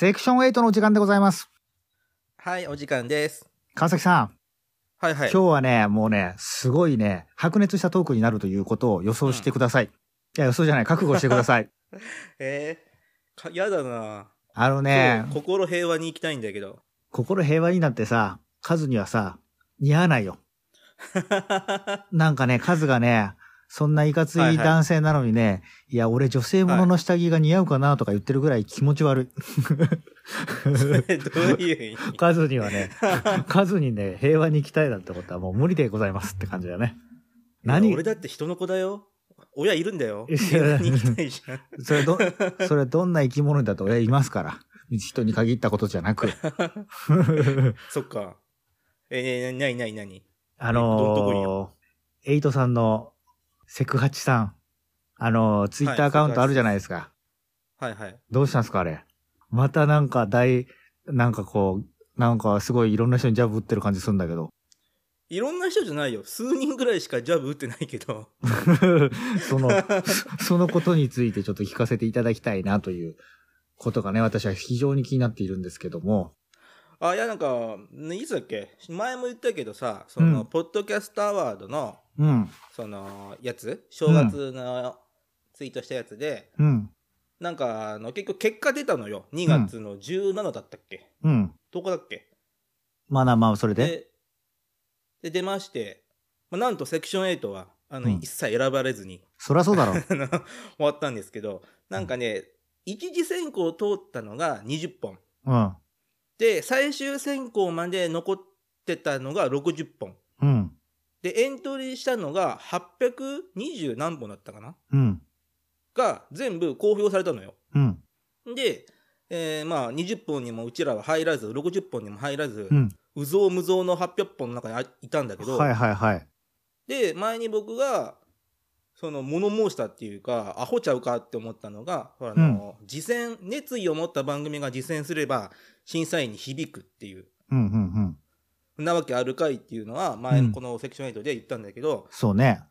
セクション8のお時間でございます。はい、お時間です。川崎さん、はいはい。今日はね、もうね、すごいね、白熱したトークになるということを予想してください。いや、予想じゃない、覚悟してください。えー、かやだなあのね心平和に行きたいんだけど。心平和になってさ、カズにはさ、似合わないよ。なんかね、カズがね、そんないかつい男性なのにね、いや、俺女性ものの下着が似合うかなとか言ってるぐらい気持ち悪い。それどういう意味？カズにはね、カズにね、平和に行きたいなんてことはもう無理でございますって感じだね。何？俺だって人の子だよ。親いるんだよ。平和に行きたいじゃん。それど、それどんな生き物だと親いますから。人に限ったことじゃなく。そっか。えー、なになになに？あのー、エイトさんのセクハチさん。あのー、ツイッターアカウントあるじゃないですか。はいはい。どうしたんですかあれ？またなんか大、なんかこう、なんかすごいいろんな人にジャブ打ってる感じするんだけど。いろんな人じゃないよ。数人ぐらいしかジャブ打ってないけど。その、そ そのことについてちょっと聞かせていただきたいなということがね、私は非常に気になっているんですけども。あ、いやなんか、ねいつだっけ？前も言ったけどさ、その、うんポッドキャストアワードの、うん、その、やつ？正月のツイートしたやつで、うん、なんか、あの、結局結果出たのよ。2月の17だったっけ、うん。どこだっけ？まあな、まあ、それで。で、で、出まして、まあ、なんとセクション8は、あの、うん一切選ばれずに、そりゃそうだろ う。終わったんですけど、なんかね、一次選考を通ったのが20本。うん、で、最終選考まで残ってたのが60本。うん、で、エントリーしたのが820何本だったかな？うん、が全部公表されたのよ。うん、で、えーまあ20本にもうちらは入らず、60本にも入らず、うん。うぞうむぞうの800本の中にあいたんだけど、はいはいはい。で、前に僕が、その物申したっていうか、アホちゃうかって思ったのが、ほらあの、次戦、熱意を持った番組が次戦すれば、審査員に響くっていう、うん、うん、うん。なわけあるかいっていうのは、前うんのこのセクション8で言ったんだけど、そうね。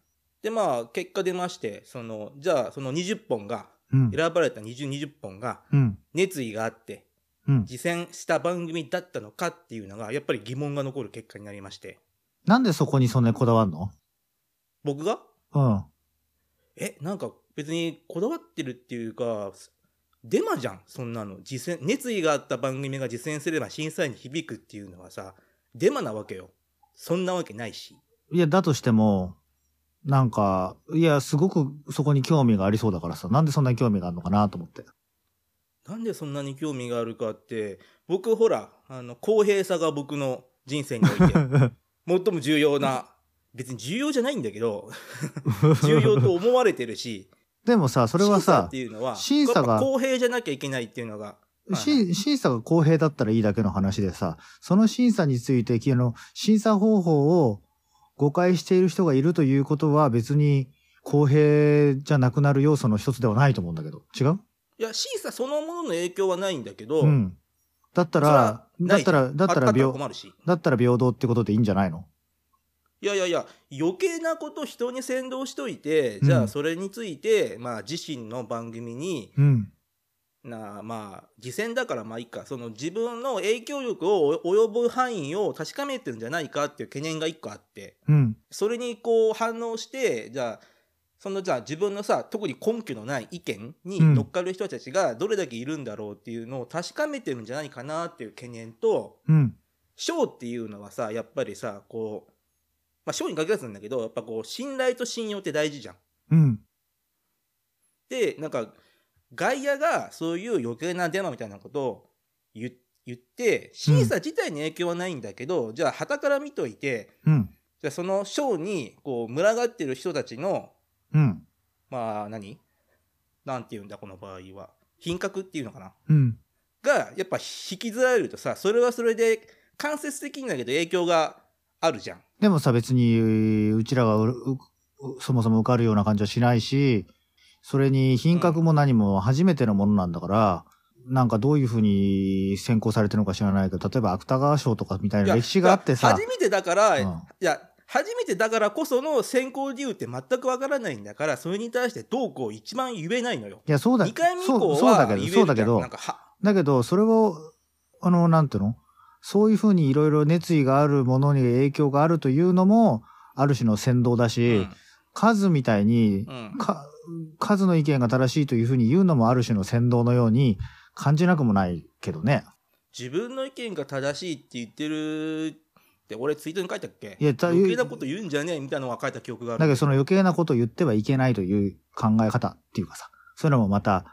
で、まあ、結果出まして、その、じゃあ、その20本が、うん、選ばれた20、20本が、うん、熱意があって、うん。次戦した番組だったのかっていうのが、やっぱり疑問が残る結果になりまして、なんでそこにそんなにこだわんの？僕が？うん。え、なんか別にこだわってるっていうか、デマじゃん、そんなの。実践、熱意があった番組が実践すれば審査員に響くっていうのはさ、デマなわけよ。そんなわけないし。いや、だとしても、なんか、いや、すごくそこに興味がありそうだからさ、なんでそんなに興味があるのかなと思って。なんでそんなに興味があるかって、僕ほら、あの、公平さが僕の人生において、最も重要な、別に重要じゃないんだけど、重要と思われてるし、でもさ、それは審査さって、いうのは、審査が公平じゃなきゃいけないっていうのが、し審査が公平だったらいいだけの話でさ、その審査について、あの、審査方法を誤解している人がいるということは別に公平じゃなくなる要素の一つではないと思うんだけど。違う？いや、審査そのものの影響はないんだけど、うん。だったら、だったら、だったら平、困るし。だったら平等ってことでいいんじゃないの？いやいやいや、余計なこと人に先導しといて、うんじゃあそれについて、まあ自身の番組に、うん。なまあ、次戦だからまあいいか、その自分の影響力を及ぶ範囲を確かめてるんじゃないかっていう懸念が一個あって、うん。それにこう反応して、じゃあ、そのじゃあ自分のさ、特に根拠のない意見に乗っかる人たちがどれだけいるんだろうっていうのを確かめてるんじゃないかなっていう懸念と、うん。賞っていうのはさ、やっぱりさ、こう、まあ賞に限らずなんだけど、やっぱこう、信頼と信用って大事じゃん。うん。で、なんか、外野がそういう余計なデマみたいなことを言言って、審査自体に影響はないんだけど、じゃあ、旗から見といて、うん。じゃあその賞に、こう、群がってる人たちの、うん。まあ何、なんて言うんだ、この場合は。品格っていうのかな？うん。が、やっぱ引きずられるとさ、それはそれで、間接的にだけど影響があるじゃん。でもさ、別に、うちらがううそもそも受かるような感じはしないし、それに品格も何も初めてのものなんだから、なんかどういうふうに選考されてるのか知らないけど、例えば芥川賞とかみたいな歴史があってさ初めてだから、うんいや、初めてだからこその選考理由って全くわからないんだから、それに対してどうこう一番言えないのよ。いや、そうだ、2回目以降そうそうだけど。そうだけどだけど、それを、あの、なんていうの？そういうふうにいろいろ熱意があるものに影響があるというのも、ある種の先導だし、数みたいに、うん。か、数の意見が正しいというふうに言うのもある種の先導のように感じなくもないけどね。自分の意見が正しいって言ってるって、俺ツイートに書いたっけ？いやた余計なこと言うんじゃねえみたいなのが書いた記憶がある。だけどその余計なことを言ってはいけないという考え方っていうかさ、そういうのもまた、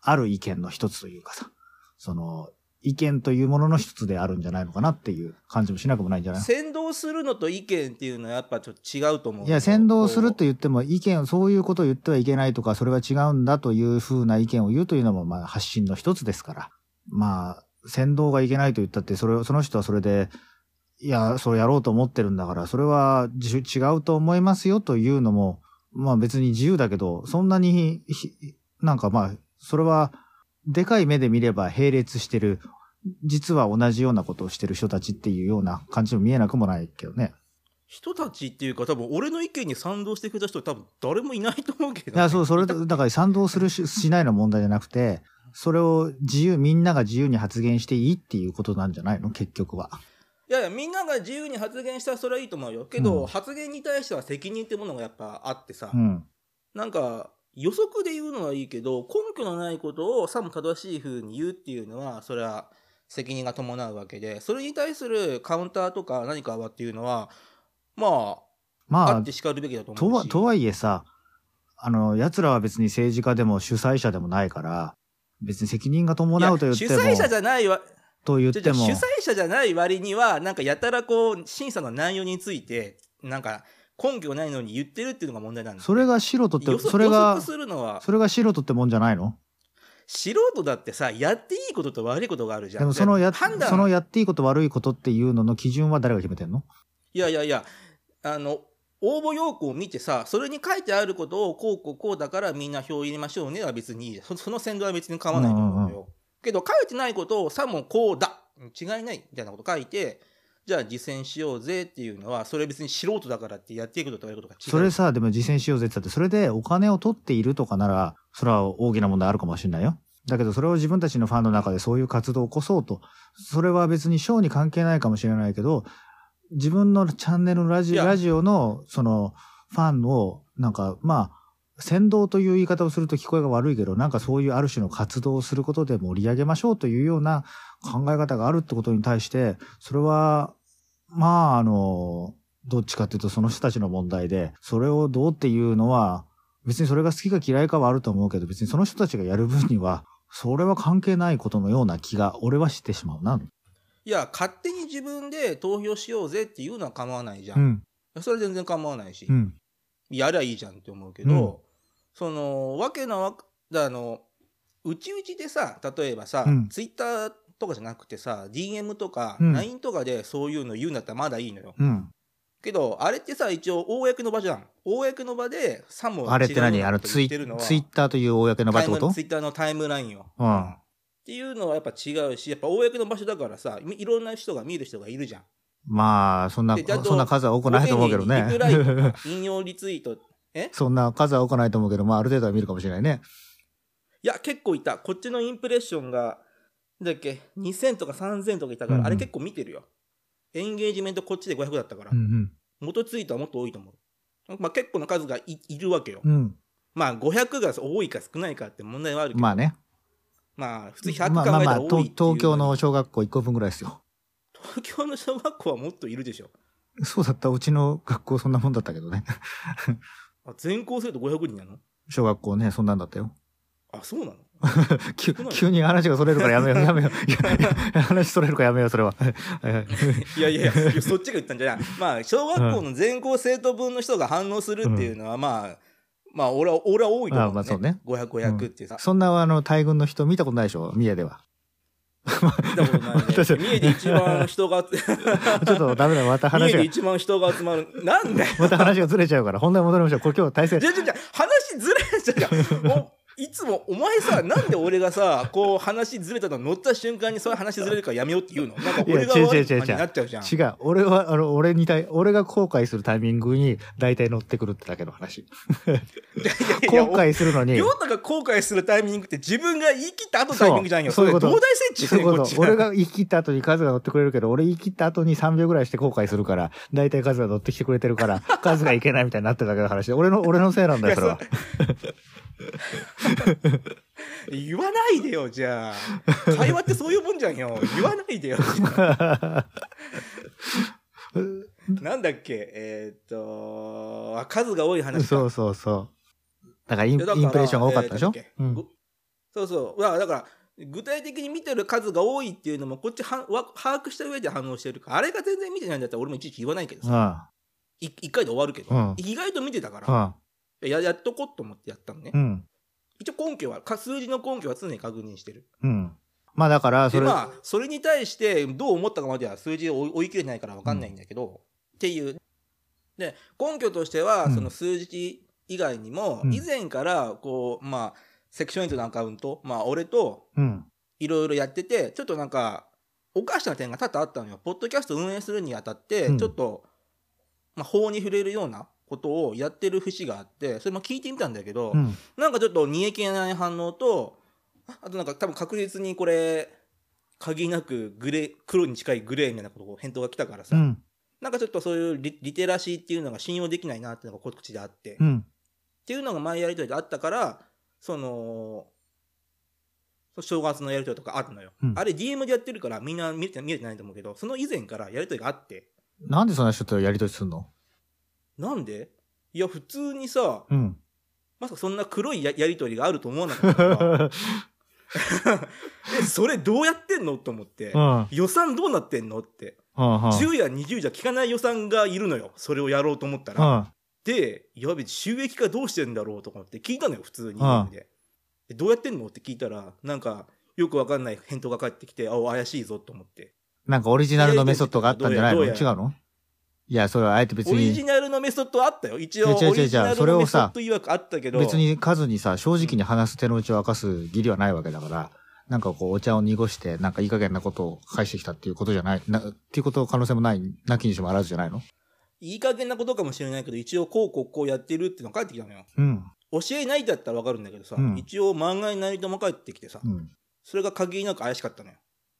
ある意見の一つというかさ、その、意見というものの一つであるんじゃないのかなっていう感じもしなくもないんじゃない？先導するのと意見っていうのはやっぱちょっと違うと思う。いや、先導するとこ言っても、意見を、そういうことを言ってはいけないとか、それは違うんだというふうな意見を言うというのも、まあ、発信の一つですから。まあ、先導がいけないと言ったって、それを、その人はそれで、いや、それやろうと思ってるんだから、それはじ違うと思いますよというのも、まあ別に自由だけど、そんなにひ、なんかまあ、それは、でかい目で見れば並列してる、実は同じようなことをしてる人たちっていうような感じも見えなくもないけどね。人たちっていうか多分俺の意見に賛同してくれた人多分誰もいないと思うけど、いや、そう、それ、だから賛同するし、しないの問題じゃなくて、それを自由、みんなが自由に発言していいっていうことなんじゃないの？結局は。いやいやみんなが自由に発言したらそれはいいと思うよけど、うん発言に対しては責任ってものがやっぱあってさ、うん。なんか予測で言うのはいいけど根拠のないことをさも正しい風に言うっていうのはそれは責任が伴うわけでそれに対するカウンターとか何かはっていうのはまあまああって、しかるべきだと思うし。とはいえさ、あの、奴らは別に政治家でも主催者でもないから、別に責任が伴うと言っても、主催者じゃないわと言っても。主、催者じゃない割にはなんかやたらこう審査の内容についてなんか根拠ないのに言ってるっていうのが問題なんですそれが素人ってそれが予測、するのはそれが素人ってもんじゃないの？素人だってさやっていいことと悪いことがあるじゃん。でもそのや、判断。そのやっていいこと悪いことっていうのの基準は誰が決めてんの？いやいやいやあの応募要項を見てさそれに書いてあることをこうこうこうだからみんな票入れましょうねは別にいいそその先導は別に構わないと思うよ、うんうん。けど書いてないことをさもこうだ。違いないみたいなこと書いてじゃあ実践しようぜっていうのはそれ別に素人だからってやっていくことと悪いことが違う。それさ、でも実践しようぜって言って、それでお金を取っているとかなら、それは大きな問題あるかもしれないよ。だけど、それを自分たちのファンの中でそういう活動を起こそうと、それは別に賞に関係ないかもしれないけど、自分のチャンネルのラジラジオの、その、ファンを、なんか、まあ、先導という言い方をすると聞こえが悪いけど、なんかそういうある種の活動をすることで盛り上げましょうというような考え方があるってことに対して、それは、まあ、あの、どっちかっていうとその人たちの問題で、それをどうっていうのは、別にそれが好きか嫌いかはあると思うけど、別にその人たちがやる分には、それは関係ないことのような気が、俺はしてしまうな。いや勝手に自分で投票しようぜっていうのは構わないじゃ、うんん。それ全然構わないし、うん。やりゃいいじゃんって思うけど、うんそのわけなわだあのうちうちでさ例えばさ、うんツイッターとかじゃなくてさ DM とかうん。LINE とかでそういうの言うんだったらまだいいのよ、うん。けどあれってさ一応公の場じゃん。公の場でさもあれって何？あの、ツイ言ってるのはツイッターという公の場ってこと？ツイッターのタイムラインを、うん。っていうのはやっぱ違うしやっぱ公の場所だからさいいろんな人が見る人がいるじゃん。まあ、そんな、そんな数は多くないと思うけどね。引用リツイート。え？そんな数は多くないと思うけど、まあ、ある程度は見るかもしれないね。いや結構いた。こっちのインプレッションがだっけ？2000とか3000とかいたから、うんうんあれ結構見てるよエンゲージメントこっちで500だったから、うん元ツイートはもっと多いと思う、まあ、結構な数がいいるわけよ、うん。うん。まあ500が多いか少ないかって問題はあるけどまあね。まあ普通100まあまあまあ、考えたら多いっていう東東京の小学校1個分ぐらいですよ。東京の小学校はもっといるでしょそうだった。うちの学校そんなもんだったけどね。あ全校生徒500人なの？小学校ね、そんなんだったよ。あそうなの？急急に話がそれるからやめよう、やめよう。話それるからやめよう、それは。はいやいやそっちが言ったんじゃない。まあ小学校の全校生徒分の人が反応するっていうのはまあ、まあ俺は俺は多いと思う、ね。あまあそうね。500、500ってさ、そんなあの大群の人見たことないでしょ、三重では。見たことないね。私 三重で一番人がちょっとダメだ、また三重話が、で一番人が集まる。なんだよまた話がずれちゃうから、本題戻りましょう。これ今日体制じ。ゃじゃじゃ話ずれちゃう。じゃんもういつもお前さなんで俺がさ こう話ずれたの乗った瞬間にそういう話ずれるからやめようって言うの？なんか俺が悪い感じになっちゃうじゃん違う。俺は、あの、俺に対、俺が後悔するタイミングに大体乗ってくるってだけの話。後悔するのに。亮太が後悔するタイミングって自分が言い切った後のタイミングじゃんよ。そういうことれ東大設置そういうこと。俺が言い切った後に数が乗ってくれるけど、俺言い切った後に3秒ぐらいして後悔するから、大体数が乗ってきてくれてるから、数がいけないみたいになってるだけの話で、俺の、俺のせいなんだよ、それは。言わないでよ、じゃあ。会話ってそういうもんじゃんよ。言わないでよ。なんだっけ？えーっと、あ数が多い話か。そうそうそう。だからインプレッションが多かったでしょ、えーうんそうそう。だから、だから具体的に見てる数が多いっていうのも、こっちはわ把握した上で反応してるから、あれが全然見てないんだったら俺もいちいち言わないけどうん。さ、うん。い一回で終わるけど、うん意外と見てたから、うん。ややっとこうと思ってやったのね。うん。一応根拠は、か数字の根拠は常に確認してる。うん。まあだから、それ、でまあ、それに対してどう思ったかまでは数字を追い切れないから分かんないんだけど、っていう。で、根拠としては、うんその数字以外にも、うん以前から、こう、まあ、セクション8のアカウント、まあ、俺とうん。いろいろやってて、ちょっとなんか、おかしな点が多々あったのよ。ポッドキャスト運営するにあたって、うんちょっと、まあ、法に触れるようなことをやってる節があって、それも聞いてみたんだけど、うん。なんかちょっと煮え切れない反応と、あとなんか多分確実にこれ、限りなくグレー、黒に近いグレーみたいなことを返答が来たからさ、うん。なんかちょっとそういうリリテラシーっていうのが信用できないなっていうのがこっちであって、っうん。ていうのが前やりとりであったから、その、正月のやりとりとかあるのよ。うんあれ DM でやってるからみんな見れて見れてないと思うけど、その以前からやりとりがあって、なんでそんな人とやりとりすんの？なんで？いや、普通にさ、うん。まさかそんな黒いややりとりがあると思わなかった え、それどうやってんの？と思って、うん。予算どうなってんの？って。うん。うん。10や20じゃ効かない予算がいるのよ。それをやろうと思ったら。うん。で、やべ、収益化どうしてんだろうとか思って聞いたのよ、普通に。どうやってんの？って聞いたら、なんか、よくわかんない返答が返ってきて、あ、怪しいぞと思って。なんかオリジナルのメソッドがあったんじゃないの？違うの？いや、それはあえて別オリジに、ナルのメソッドあったよ。一応、オリジナルそれをさのメソッド曰くあったけど。別に数にさ、正直に話す手の内を明かす義理はないわけだから、なんかこう、お茶を濁して、なんかいい加減なことを返してきたっていうことじゃない、な、っていうこと可能性もない、なきにしもあらずじゃないの？いい加減なことかもしれないけど、一応こうこうこうやってるっていうのが返ってきたのよ。うん。教えないだったらわかるんだけどさ、うん一応漫画になりとも返ってきてさ、うん。それが限りなく怪しかったのよ。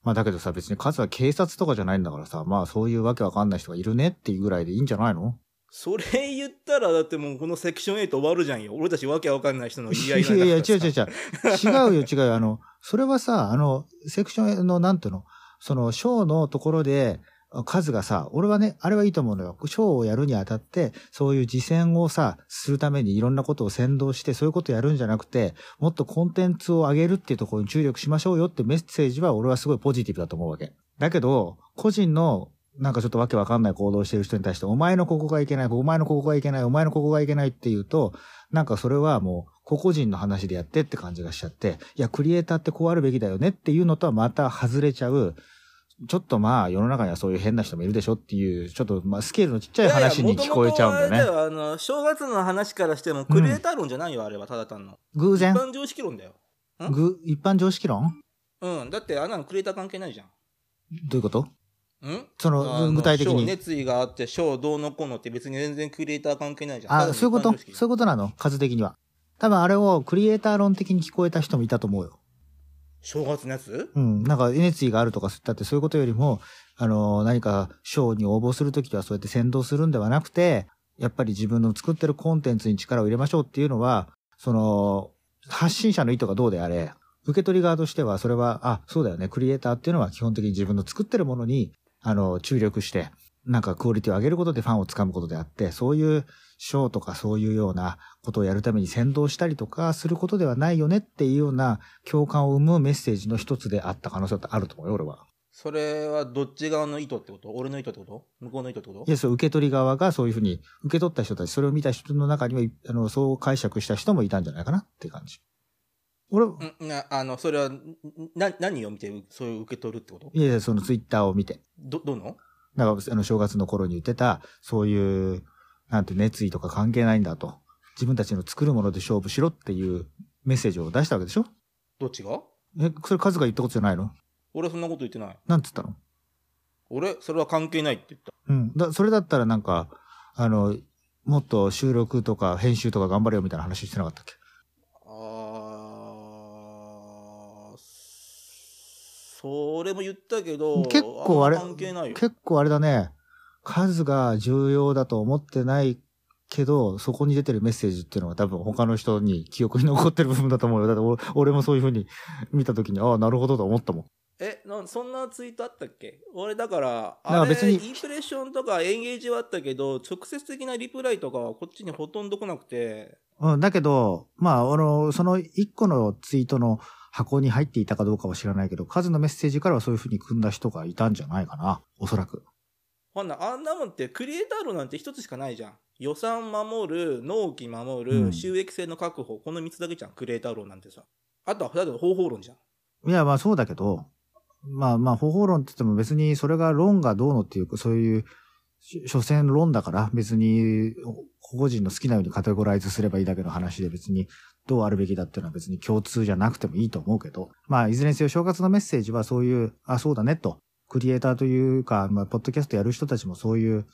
まあだけどさ、別に数は警察とかじゃないんだからさ、まあそういうわけわかんない人がいるねっていうぐらいでいいんじゃないの？それ言ったら、だってもうこのセクション8終わるじゃんよ。俺たちわけわかんない人の言い合いいやいや、違う違違う違う。違うよ違うよ。あの、それはさ、あの、セクションの、なんていうの、その、ショーのところで、数がさ、俺はね、あれはいいと思うのよ。ショーをやるにあたって、そういう実践をさ、するためにいろんなことを先導して、そういうことをやるんじゃなくて、もっとコンテンツを上げるっていうところに注力しましょうよってメッセージは俺はすごいポジティブだと思うわけ。だけど、個人の、なんかちょっとわけわかんない行動してる人に対して、お前のここがいけない、お前のここがいけない、お前のここがいけないっていうと、なんかそれはもう、個々人の話でやってって感じがしちゃって、いや、クリエイターってこうあるべきだよねっていうのとはまた外れちゃう、ちょっとまあ世の中にはそういう変な人もいるでしょっていう、ちょっとまあスケールのちっちゃい話に聞こえちゃうんだよね。いやあの、正月の話からしても、クリエイター論じゃないよ、あれは、ただ単の。一偶然？般常識論だよ。ん？ぐ一般常識論？うん。だって、あんなのクリエイター関係ないじゃん。どういうこと？ん？そあの、の具体的に。賞熱意があって、賞どうのこうのって別に全然クリエイター関係ないじゃん。あ、そういうこと？そういううことなの？数的には。多分あれをクリエイター論的に聞こえた人もいたと思うよ。正月のやつ？うん。なんか、熱意があるとか、だってそういうことよりも、あの、何か賞に応募するときはそうやって先導するんではなくて、やっぱり自分の作ってるコンテンツに力を入れましょうっていうのは、その、発信者の意図がどうであれ、受け取り側としては、それは、あ、そうだよね、クリエイターっていうのは基本的に自分の作ってるものに、あの、注力して、なんかクオリティを上げることでファンをつかむことであって、そういう賞とかそういうようなことをやるために先導したりとかすることではないよねっていうような共感を生むメッセージの一つであった可能性ってあると思うよ、俺は。それはどっち側の意図ってこと？俺の意図ってこと？向こうの意図ってこといや、そう、受け取り側がそういうふうに、受け取った人たち、それを見た人の中には、あの、そう解釈した人もいたんじゃないかなって感じ。俺、うんなあの、それは、んな、何を見て、そういう受け取るってこと？いやいや、そのツイッターを見て。ど、どの？だから、あの、正月の頃に言ってた、そういう、なんて熱意とか関係ないんだと。自分たちの作るもので勝負しろっていうメッセージを出したわけでしょ？どっちが？え、それカズが言ったことじゃないの？俺そんなこと言ってない。なんつったの？俺、それは関係ないって言った。うん。だ、それだったらなんか、あの、もっと収録とか編集とか頑張れよみたいな話してなかったっけ？あー、それも言ったけど、結構あれ関係ないよ。結構あれだね、数が重要だと思ってないけど、そこに出てるメッセージっていうのは多分他の人に記憶に残ってる部分だと思うよ。だって俺俺もそういう風に見た時に、ああ、なるほどと思ったもん。えなそんなツイートあったっけ？俺だかららあれ別にインプレッションとかエンゲージはあったけど直接的なリプライとかはこっちにほとんど来なくてうん、だけど、まあ、あの、その一個のツイートの箱に入っていたかどうかは知らないけど、数のメッセージからはそういう風に組んだ人がいたんじゃないかな。おそらく。ほんなあんなもんってクリエイター論なんて一つしかないじゃん。予算守る納期守る、うん。収益性の確保この3つだけじゃんクリエイター論なんてさ。あとは2つの方法論じゃん。いや、まあそうだけど、まあまあ方法論って言っても別にそれが論がどうのっていうか、そういう、し所詮論だから別に個々人の好きなようにカテゴライズすればいいだけの話で別にどうあるべきだっていうのは別に共通じゃなくてもいいと思うけど、まあいずれにせよ正月のメッセージはそういう、あ、そうだねと、クリエイターというか、まあポッドキャストやる人たちもそういう、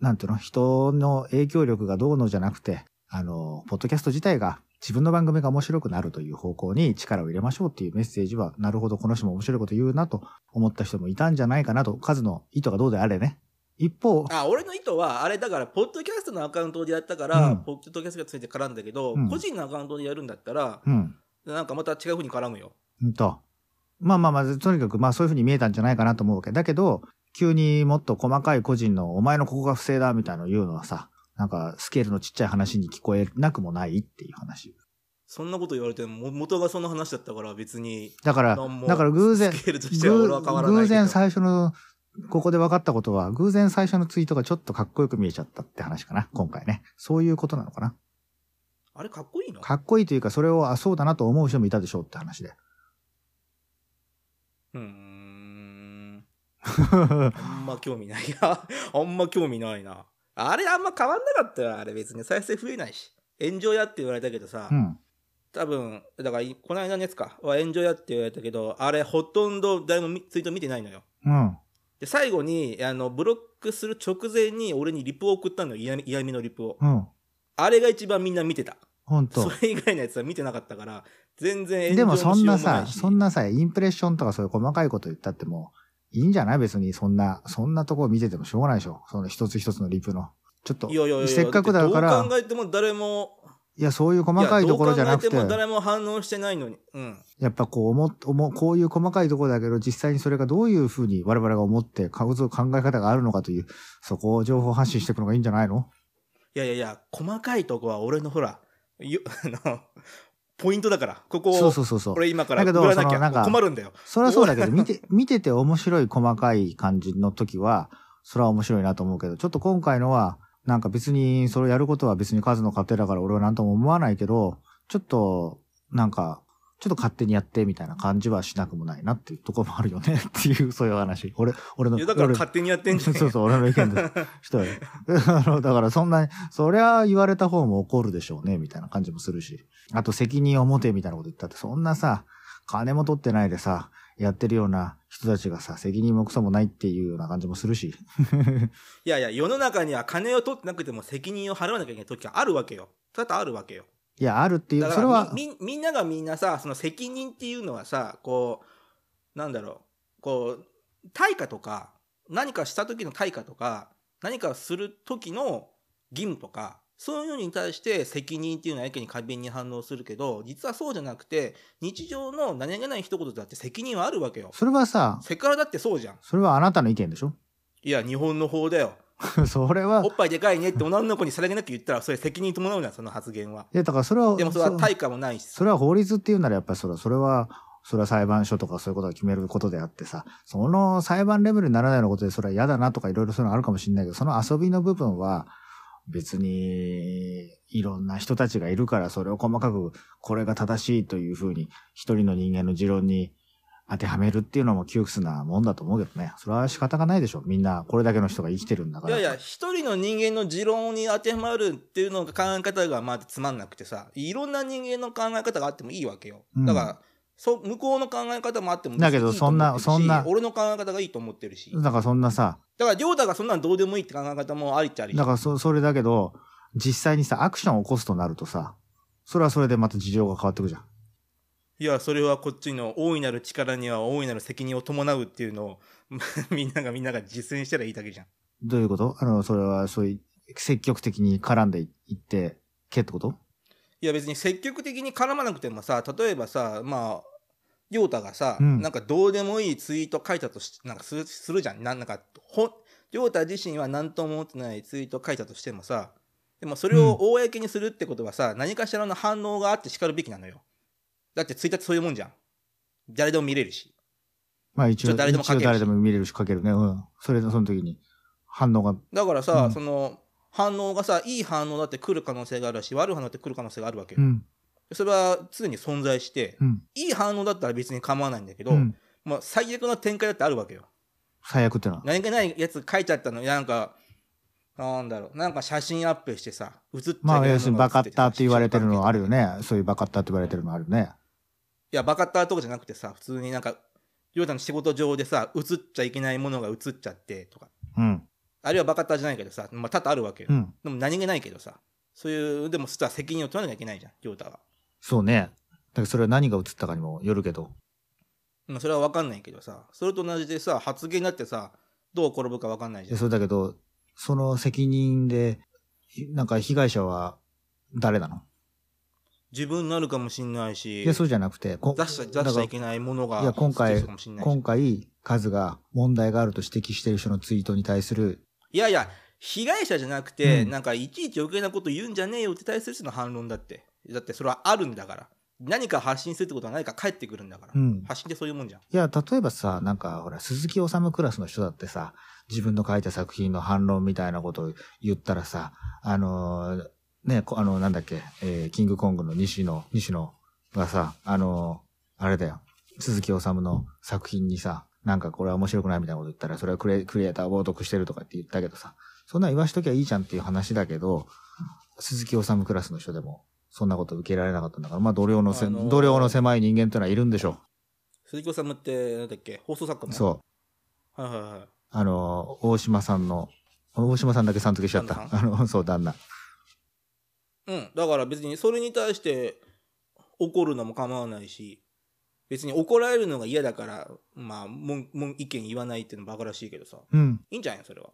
なんていうの、人の影響力がどうのじゃなくて、あの、ポッドキャスト自体が自分の番組が面白くなるという方向に力を入れましょうっていうメッセージは、なるほど、この人も面白いこと言うなと思った人もいたんじゃないかなと、数の意図がどうであれね。一方、あ俺の意図はあれだからポッドキャストのアカウントでやったから、うんポッドキャストがついて絡んだけど、うん個人のアカウントでやるんだったらうん、なんかまた違う風に絡むようんと。まあまあまあ、とにかくまあそういうふうに見えたんじゃないかなと思うわけ。だけど、急にもっと細かい個人の、お前のここが不正だみたいなのを言うのはさ、なんかスケールのちっちゃい話に聞こえなくもないっていう話。そんなこと言われてもも元がその話だったから別にだからだから偶然、偶然最初の、ここで分かったことは、偶然最初のツイートがちょっとかっこよく見えちゃったって話かな、今回ね。そういうことなのかな。あれかっこいいの？かっこいいというか、それを、あ、そうだなと思う人もいたでしょうって話で。うーん。あんま興味ないや あんま興味ないな。あれあんま変わんなかったよ。あれ別に再生増えないし。炎上やって言われたけどさ、うん。多分だからこの間のやつか。は炎上やって言われたけどあれほとんど誰もみツイート見てないのよ。うん。で最後にあのブロックする直前に俺にリプを送ったのよ。嫌味嫌味のリプを。うん。あれが一番みんな見てた。本当それ以外のやつは見てなかったから全然でもそんなさ、そんなさ、インプレッションとかそういう細かいこと言ったってもう、いいんじゃない？別にそんな、そんなとこ見ててもしょうがないでしょ。その一つ一つのリプの。ちょっとい、やいやいやせっかくだから。どう考えても誰もいや、そういう細かいところじゃなくて。やどう考えても、誰も反応してないのに。うん。やっぱこう思っ、思う、こういう細かいところだけど、実際にそれがどういうふうに我々が思って、考え方があるのかという、そこを情報発信していくのがいいんじゃないの？いやいやいや細かいとこは俺のほらよあのポイントだから。ここをそうそうそうそう。俺今から売らなきそのなんかゃ困るんだよ。それはそうだけど、見て、見てて面白い細かい感じの時は、それは面白いなと思うけど、ちょっと今回のは、なんか別に、それをやることは別に数の勝手だから俺は何とも思わないけど、ちょっと、なんか、ちょっと勝手にやってみたいな感じはしなくもないなっていうところもあるよね っていう、そういう話。俺、俺の。いやだから俺勝手にやってんじゃん そうそう、俺の意見でしたよ。あのだからそんなに、そりゃ言われた方も怒るでしょうね、みたいな感じもするし。あと責任を持てみたいなこと言ったって、そんなさ、金も取ってないでさ、やってるような人たちがさ、責任もクソもないっていうような感じもするし。いやいや世の中には金を取ってなくても責任を払わなきゃいけない時があるわけよ多々あるわけよいや、あるっていう、それは、みみみんながみんなさその責任っていうのはさこうなんだろう。こう対価とか何かした時の対価とか何かする時の義務とかそういうのに対して責任っていうのはやけに過敏に反応するけど実はそうじゃなくて日常の何気ない一言だって責任はあるわけよ。それはさ、セクハラだってそうじゃん。それはあなたの意見でしょ？いや日本の法だよ それは。お、っぱいでかいねって女の子にさりげなく言ったらそれ責任伴うじゃんその発言は。いや、だからそれは、でもそれは対価もないしさ。それは法律っていうならやっぱりそれは、それは、それは裁判所とかそういうことが決めることであってさ、その裁判レベルにならないようなことでそれは嫌だなとかいろいろそういうのあるかもしれないけど、その遊びの部分は別にいろんな人たちがいるからそれを細かくこれが正しいというふうに一人の人間の持論に当てはめるっていうのも窮屈なもんだと思うけどね。それは仕方がないでしょ。みんな、これだけの人が生きてるんだから。いやいや、一人の人間の持論に当てはまるっていうのが考え方がまずつまんなくてさ、いろんな人間の考え方があってもいいわけよ。うんだから、そ向こうの考え方もあってもだけどそんなそんな俺の考え方がいいと思ってるし。だからそんなさ、だから、りょうたがそんなんどうでもいいって考え方もありっちゃあり。だからそ、それだけど、実際にさ、アクションを起こすとなるとさ、それはそれでまた事情が変わってくるじゃん。いや、それはこっちの大いなる力には大いなる責任を伴うっていうのを、みんながみんなが実践したらいいだけじゃん。どういうこと？あの、それはそういう、積極的に絡んでいって、けってこと？いや別に積極的に絡まなくてもさ、例えばさ、まあ、りょうたがさ、うんなんかどうでもいいツイート書いたとし、なんかするするじゃん。なんなんか、ほん、りょうた自身は何とも思ってないツイート書いたとしてもさ、でもそれを公にするってことはさ、何かしらの反応があって叱るべきなのよ。だってツイッターってそういうもんじゃん。誰でも見れるし。まあ一応、誰でも書けるし誰でも見れるし書けるね。うん。それで、その時に反応が、だからさ、うんその、反応がさ、いい反応だって来る可能性があるし、悪い反応だって来る可能性があるわけよ。うん。それは常に存在して、うん。いい反応だったら別に構わないんだけど、うん。まあ、最悪の展開だってあるわけよ。最悪ってのは。何気ないやつ書いちゃったの、なんか、なんだろう、なんか写真アップしてさ、写っちゃいけまあ、要するにバカッターって言われてるのはあるよね。ね。そういうバカッターって言われてるのあるね。いや、バカッターとかじゃなくてさ、普通になんか、りょうたの仕事上でさ、写っちゃいけないものが写っちゃってとか、うん。あるいはバカッターじゃないけどさ、まあ、多々あるわけよ。うん。でも何気ないけどさ、そういう、でも実は責任を取らなきゃいけないじゃん、りょうたは。そうね。だけどそれは何が映ったかにもよるけど。まあ、それは分かんないけどさ、それと同じでさ、発言になってさ、どう転ぶか分かんないじゃでん。それだけど、その責任で、ひなんか被害者は誰なの？自分になるかもしんないしいや、、そうじゃなくて、こ出しちゃ出しちゃいけないものがいや、今回今回、カズが問題があると指摘してる人のツイートに対する、いやいや、被害者じゃなくて、うんなんかいちいち余計なこと言うんじゃねえよって対する人の反論だって。だってそれはあるんだから。何か発信するってことは何か返ってくるんだから。うん。発信ってそういうもんじゃん。いや、例えばさ、なんか、ほら、鈴木治クラスの人だってさ、自分の書いた作品の反論みたいなことを言ったらさ、あのーね、こあの、なんだっけ、えーキングコングの西野、西野がさ、あのーあれだよ、鈴木治の作品にさ、なんかこれは面白くないみたいなこと言ったら、それはクレクリエイターを冒涜してるとかって言ったけどさ、そんなん言わしときゃいいじゃんっていう話だけど、鈴木治クラスの人でも、そんなこと受けられなかったんだから、まあ、度量のせ、あのーの狭い人間ってのはいるんでしょ鈴木治って、なんだっけ、放送作家う。の。そう。はいはいはい。あの、大島さんの、大島さんだけさん付けしちゃった。旦あの、そう、旦那。うん。だから別にそれに対して怒るのも構わないし、別に怒られるのが嫌だから、まあ、もん、もん、意見言わないっていうのもバカらしいけどさ。うん。いいんじゃないそれは。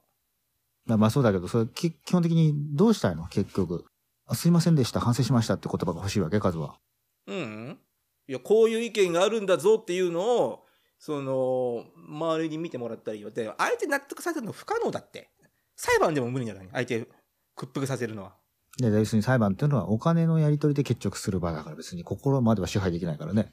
まあまあそうだけど、それ、き基本的にどうしたいの？結局。あすいませんでした、反省しましたって言葉が欲しいわけ、数は。うん、うん。いや、こういう意見があるんだぞっていうのを、その、周りに見てもらったらいいよって、相手納得させるの不可能だって。裁判でも無理なのに、相手屈服させるのは。で、要するに裁判っていうのはお金のやり取りで決着する場だから別に心までは支配できないからね。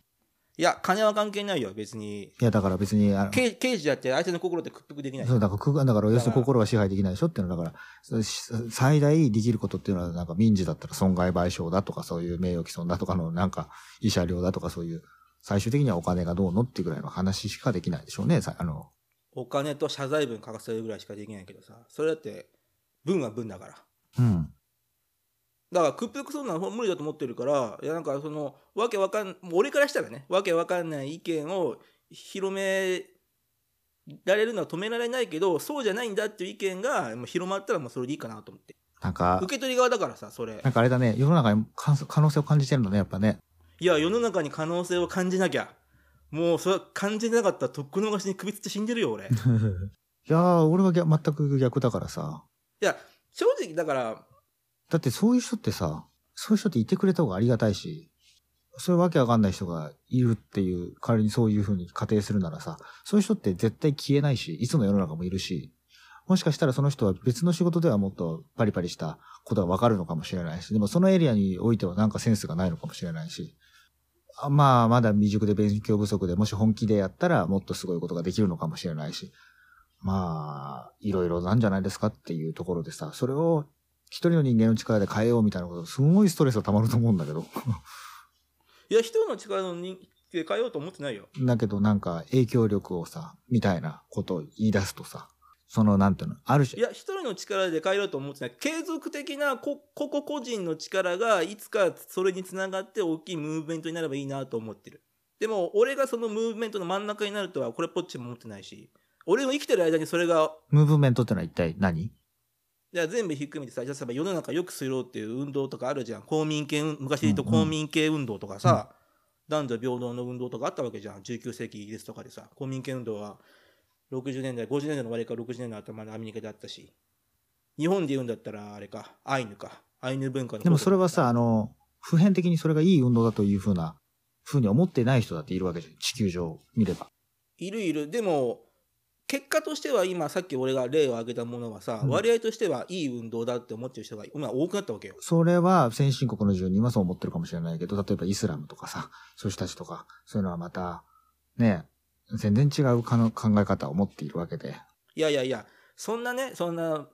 いや、金は関係ないよ、別に。いや、だから別に、あの、刑刑事だって相手の心って屈服できない。そう、だからく、だから、要するに心は支配できないでしょっていうのは、だから、最大できることっていうのは、なんか民事だったら損害賠償だとか、そういう名誉毀損だとかの、なんか、慰謝料だとか、そういう、最終的にはお金がどうのっていうぐらいの話しかできないでしょうね。さあの、お金と謝罪文書かせるぐらいしかできないけどさ、それだって、文は文だから。うん。だから屈服するのは無理だと思ってるから、いやなんかその、わけわかん、俺からしたらね、わけわかんない意見を広められるのは止められないけど、そうじゃないんだっていう意見がもう広まったらもうそれでいいかなと思って。なんか、受け取り側だからさ、それな。んかあれだね、世の中に可可能性を感じてるのね、やっぱね。いや、世の中に可能性を感じなきゃ。もうそれは感じなかったらとっくの昔に首つって死んでるよ、俺。い いやー、俺は逆全く逆だからさ。や、正直だから、だってそういう人ってさ、そういう人っていてくれた方がありがたいし、そういうわけわかんない人がいるっていう、仮にそういうふうに仮定するならさ、そういう人って絶対消えないし、いつの世の中もいるし、もしかしたらその人は別の仕事ではもっとパリパリしたことはわかるのかもしれないし、でもそのエリアにおいてはなんかセンスがないのかもしれないし、あまあ、まだ未熟で勉強不足で、もし本気でやったらもっとすごいことができるのかもしれないし、まあ、いろいろなんじゃないですかっていうところでさ、それを一人の人間の力で変えようみたいなこと、すごいストレスが溜まると思うんだけど。いや、人の力のにで変えようと思ってないよ。だけどなんか影響力をさ、みたいなことを言い出すとさ、そのなんていうの、ある種、いや、一人の力で変えようと思ってない。継続的なこ、個々個人の力が、いつかそれにつながって大きいムーブメントになればいいなと思ってる。でも、俺がそのムーブメントの真ん中になるとは、これっぽっちも思ってないし、俺の生きてる間にそれが、ムーブメントってのは一体何？じゃあ全部ひっくるめてさ、じゃあ世の中良くするっていう運動とかあるじゃん。公民権、昔で言うと公民権運動とかさ、男女平等の運動とかあったわけじゃん。19世紀イギリスとかでさ、公民権運動は60年代、50年代の終わりから60年代の頭でアメリカであったし、日本で言うんだったらあれか、アイヌか。アイヌ文化の。でもそれはさ、あ、の、普遍的にそれがいい運動だというふうな、ふうに思ってない人だっているわけじゃん。地球上見れば。いるいる。でも、結果としては今さっき俺が例を挙げたものはさ、うん割合としてはいい運動だって思ってる人が今多くなったわけよ。それは先進国の住人はそう思ってるかもしれないけど、例えばイスラムとかさ、そういう人たちとか、そういうのはまた、ね、全然違うかの考え方を持っているわけで。いやいやいや、そんなね、そんな、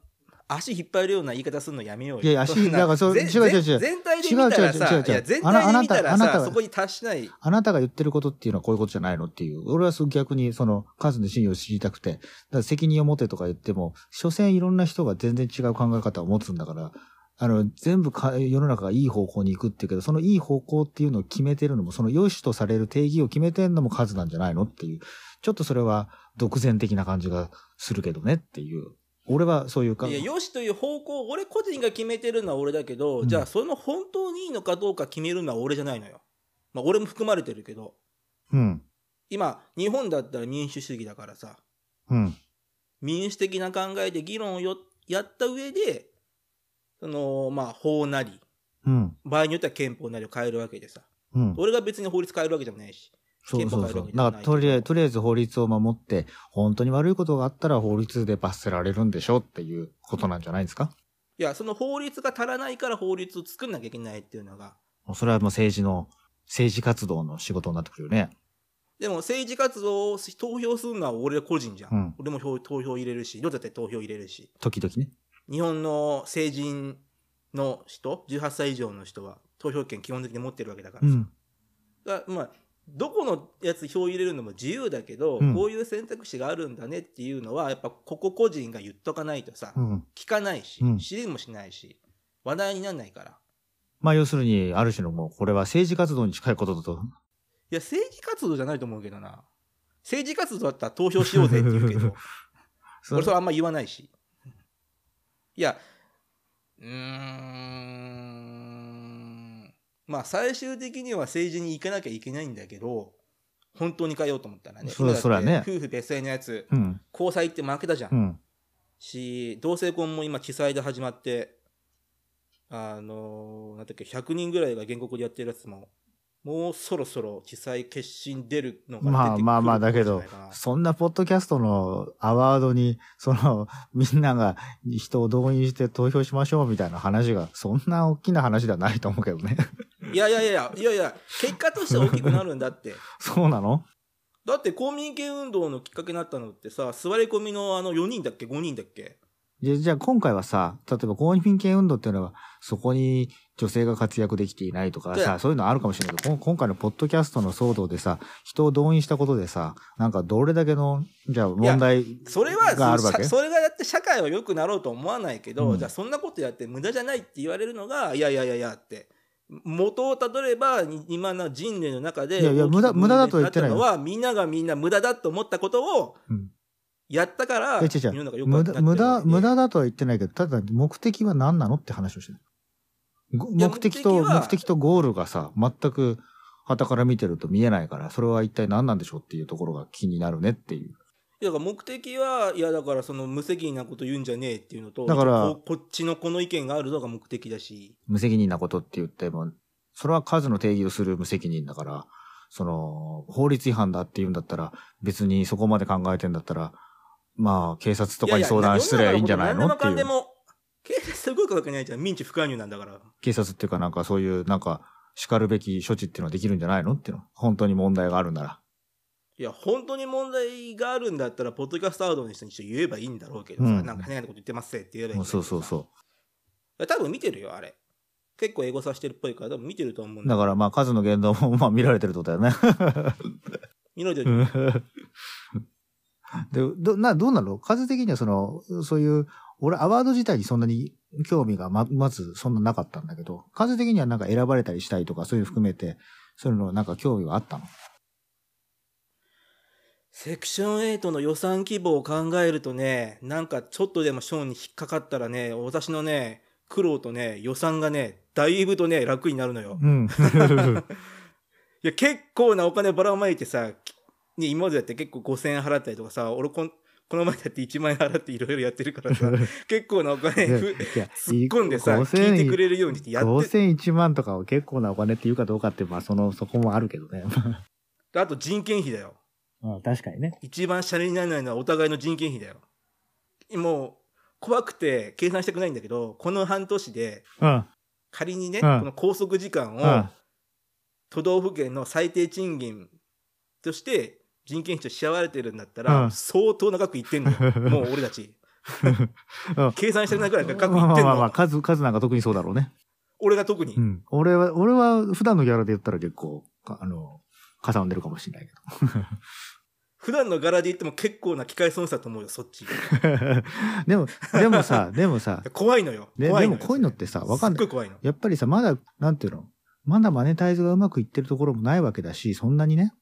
足引っ張るような言い方するのやめようよ。いや足 だからそうぜ違う違う違う全体で見たらさ、違う違う違う違う全体で見たらさ、あなたあなたはそこに達しない。あなたが言ってることっていうのはこういうことじゃないのっていう。俺は逆にその数の真意を知りたくて、だから責任を持てとか言っても、所詮いろんな人が全然違う考え方を持つんだから、あの、全部か世の中がいい方向に行くっていうけど、そのいい方向っていうのを決めてるのも、その良しとされる定義を決めてるのも数なんじゃないのっていう。ちょっとそれは独善的な感じがするけどねっていう。俺はそういうかいや、よしという方向、俺個人が決めてるのは俺だけど、うんじゃあその本当にいいのかどうか決めるのは俺じゃないのよ。まあ俺も含まれてるけど、うん。今、日本だったら民主主義だからさ、うん。民主的な考えで議論をよやった上で、その、まあ法なり、うん。場合によっては憲法なりを変えるわけでさ。うん。俺が別に法律変えるわけでもないし。そうそうそう。だからとりあえず、とりあえず法律を守って、本当に悪いことがあったら法律で罰せられるんでしょっていうことなんじゃないですか？いや、その法律が足らないから法律を作んなきゃいけないっていうのが。それはもう政治の、政治活動の仕事になってくるよね。でも政治活動を投票するのは俺個人じゃん。うん俺も票投票入れるし、どうだって投票入れるし。時々ね。日本の成人の人、18歳以上の人は投票権基本的に持ってるわけだからさ。うん。だまあ、どこのやつ票入れるのも自由だけど、うんこういう選択肢があるんだねっていうのは、やっぱここ個人が言っとかないとさ、うん。聞かないし、うん知りもしないし、話題にならないから。まあ要するに、ある種のもう、これは政治活動に近いことだと。いや、政治活動じゃないと思うけどな。政治活動だったら投票しようぜって言うけど、そ俺それあんま言わないし。いや、うーん。まあ最終的には政治に行かなきゃいけないんだけど、本当に変えようと思ったらね。そそらね夫婦別姓のやつ、うん。交際って負けたじゃん。うん。し、同性婚も今地裁で始まって、あのなんだっけ、100人ぐらいが原告でやってるやつも、もうそろそろ地裁決心出るのが出てくるまあまあまあ、だけどそんなポッドキャストのアワードに、その、みんなが人を動員して投票しましょうみたいな話が、そんな大きな話ではないと思うけどね。いやいやいや、いやいや、結果として大きくなるんだって。そうなの？だって公民権運動のきっかけになったのってさ、座り込みのあの4人だっけ ?5 人だっけ？じゃじゃあ今回はさ、例えば公民権運動っていうのは、そこに女性が活躍できていないとかでさ、そういうのあるかもしれないけど、こ今回のポッドキャストの騒動でさ、人を動員したことでさ、なんかどれだけの、じゃあ問題それはがあるわけ？そそれがやって社会は良くなろうと思わないけど、うんじゃあそんなことやって無駄じゃないって言われるのが、いやいやいやいやって。元をたどれば、に今の人類の中で、いやいや無駄無駄だとは言ってないのは、みんながみんな無駄だと思ったことをうんやったから、うの無駄、無駄、無駄だとは言ってないけど、ただ目的は何なのって話をしてる。目的と、目的は目的とゴールがさ、全く旗から見てると見えないから、それは一体何なんでしょうっていうところが気になるねっていう。いやだから目的は、いやだからその無責任なこと言うんじゃねえっていうのと、だからここっちのこの意見があるのが目的だし、無責任なことって言っても、それは数の定義をする無責任だから、その、法律違反だって言うんだったら、別にそこまで考えてんだったら、まあ、警察とかに相談すればいいんじゃないのっていう。警察すごいわけないじゃん。民事不介入なんだから。警察っていうかなんかそういう、なんか、叱るべき処置っていうのはできるんじゃないのっていうの。本当に問題があるなら。いや、本当に問題があるんだったら、ポッドキャストアードの人に言えばいいんだろうけどさ、うんなんか変なこと言ってますって言えばいいんだけどさそうそうそう。多分見てるよ、あれ。結構エゴさしてるっぽいから、多分見てると思うんだからまあ数の言動もまあ見られてるってことだよね。見られてる。で、ど、な、どうなの？数的にはその、そういう、俺アワード自体にそんなに興味がま、まずそんななかったんだけど、数的にはなんか選ばれたりしたいとかそういうの含めて、そういうのなんか興味はあったの？セクション8の予算規模を考えるとね、なんかちょっとでも賞に引っかかったらね、私のね、苦労とね、予算がね、だいぶとね、楽になるのよ。うん。いや、結構なお金ばらまいてさ、きね、今までだって結構5000円払ったりとかさ、俺こん、この前だって1万円払っていろいろやってるからさ、結構なお金ふ突っ込んでさ、5000聞いてくれるようにしてやって、5000、1万とかは結構なお金っていうかどうかって、まあその、そこもあるけどね。あと人件費だよ。まあ確かにね。一番シャレにならないのはお互いの人件費だよ。もう、怖くて計算したくないんだけど、この半年で、うん。仮にね、うんこの拘束時間をうん。都道府県の最低賃金として人件費と支払われてるんだったら、うん相当 な額いってんのよ。もう俺たち。うん計算したくないくらい額いってんまあまあまあまあ、の。数、数なんか特にそうだろうね。俺が特にう。ん。俺は、俺は普段のギャラで言ったら結構、かあの、かさんでるかもしれない普段の柄で言っても結構な機械損失だと思うよ、そっち。でも、でもさ、でもさ、怖いのよ。で怖いのよでもこういうのってさわかんないすっごい怖いの。やっぱりさ、まだ、なんていうの？まだマネタイズがうまくいってるところもないわけだし、そんなにね。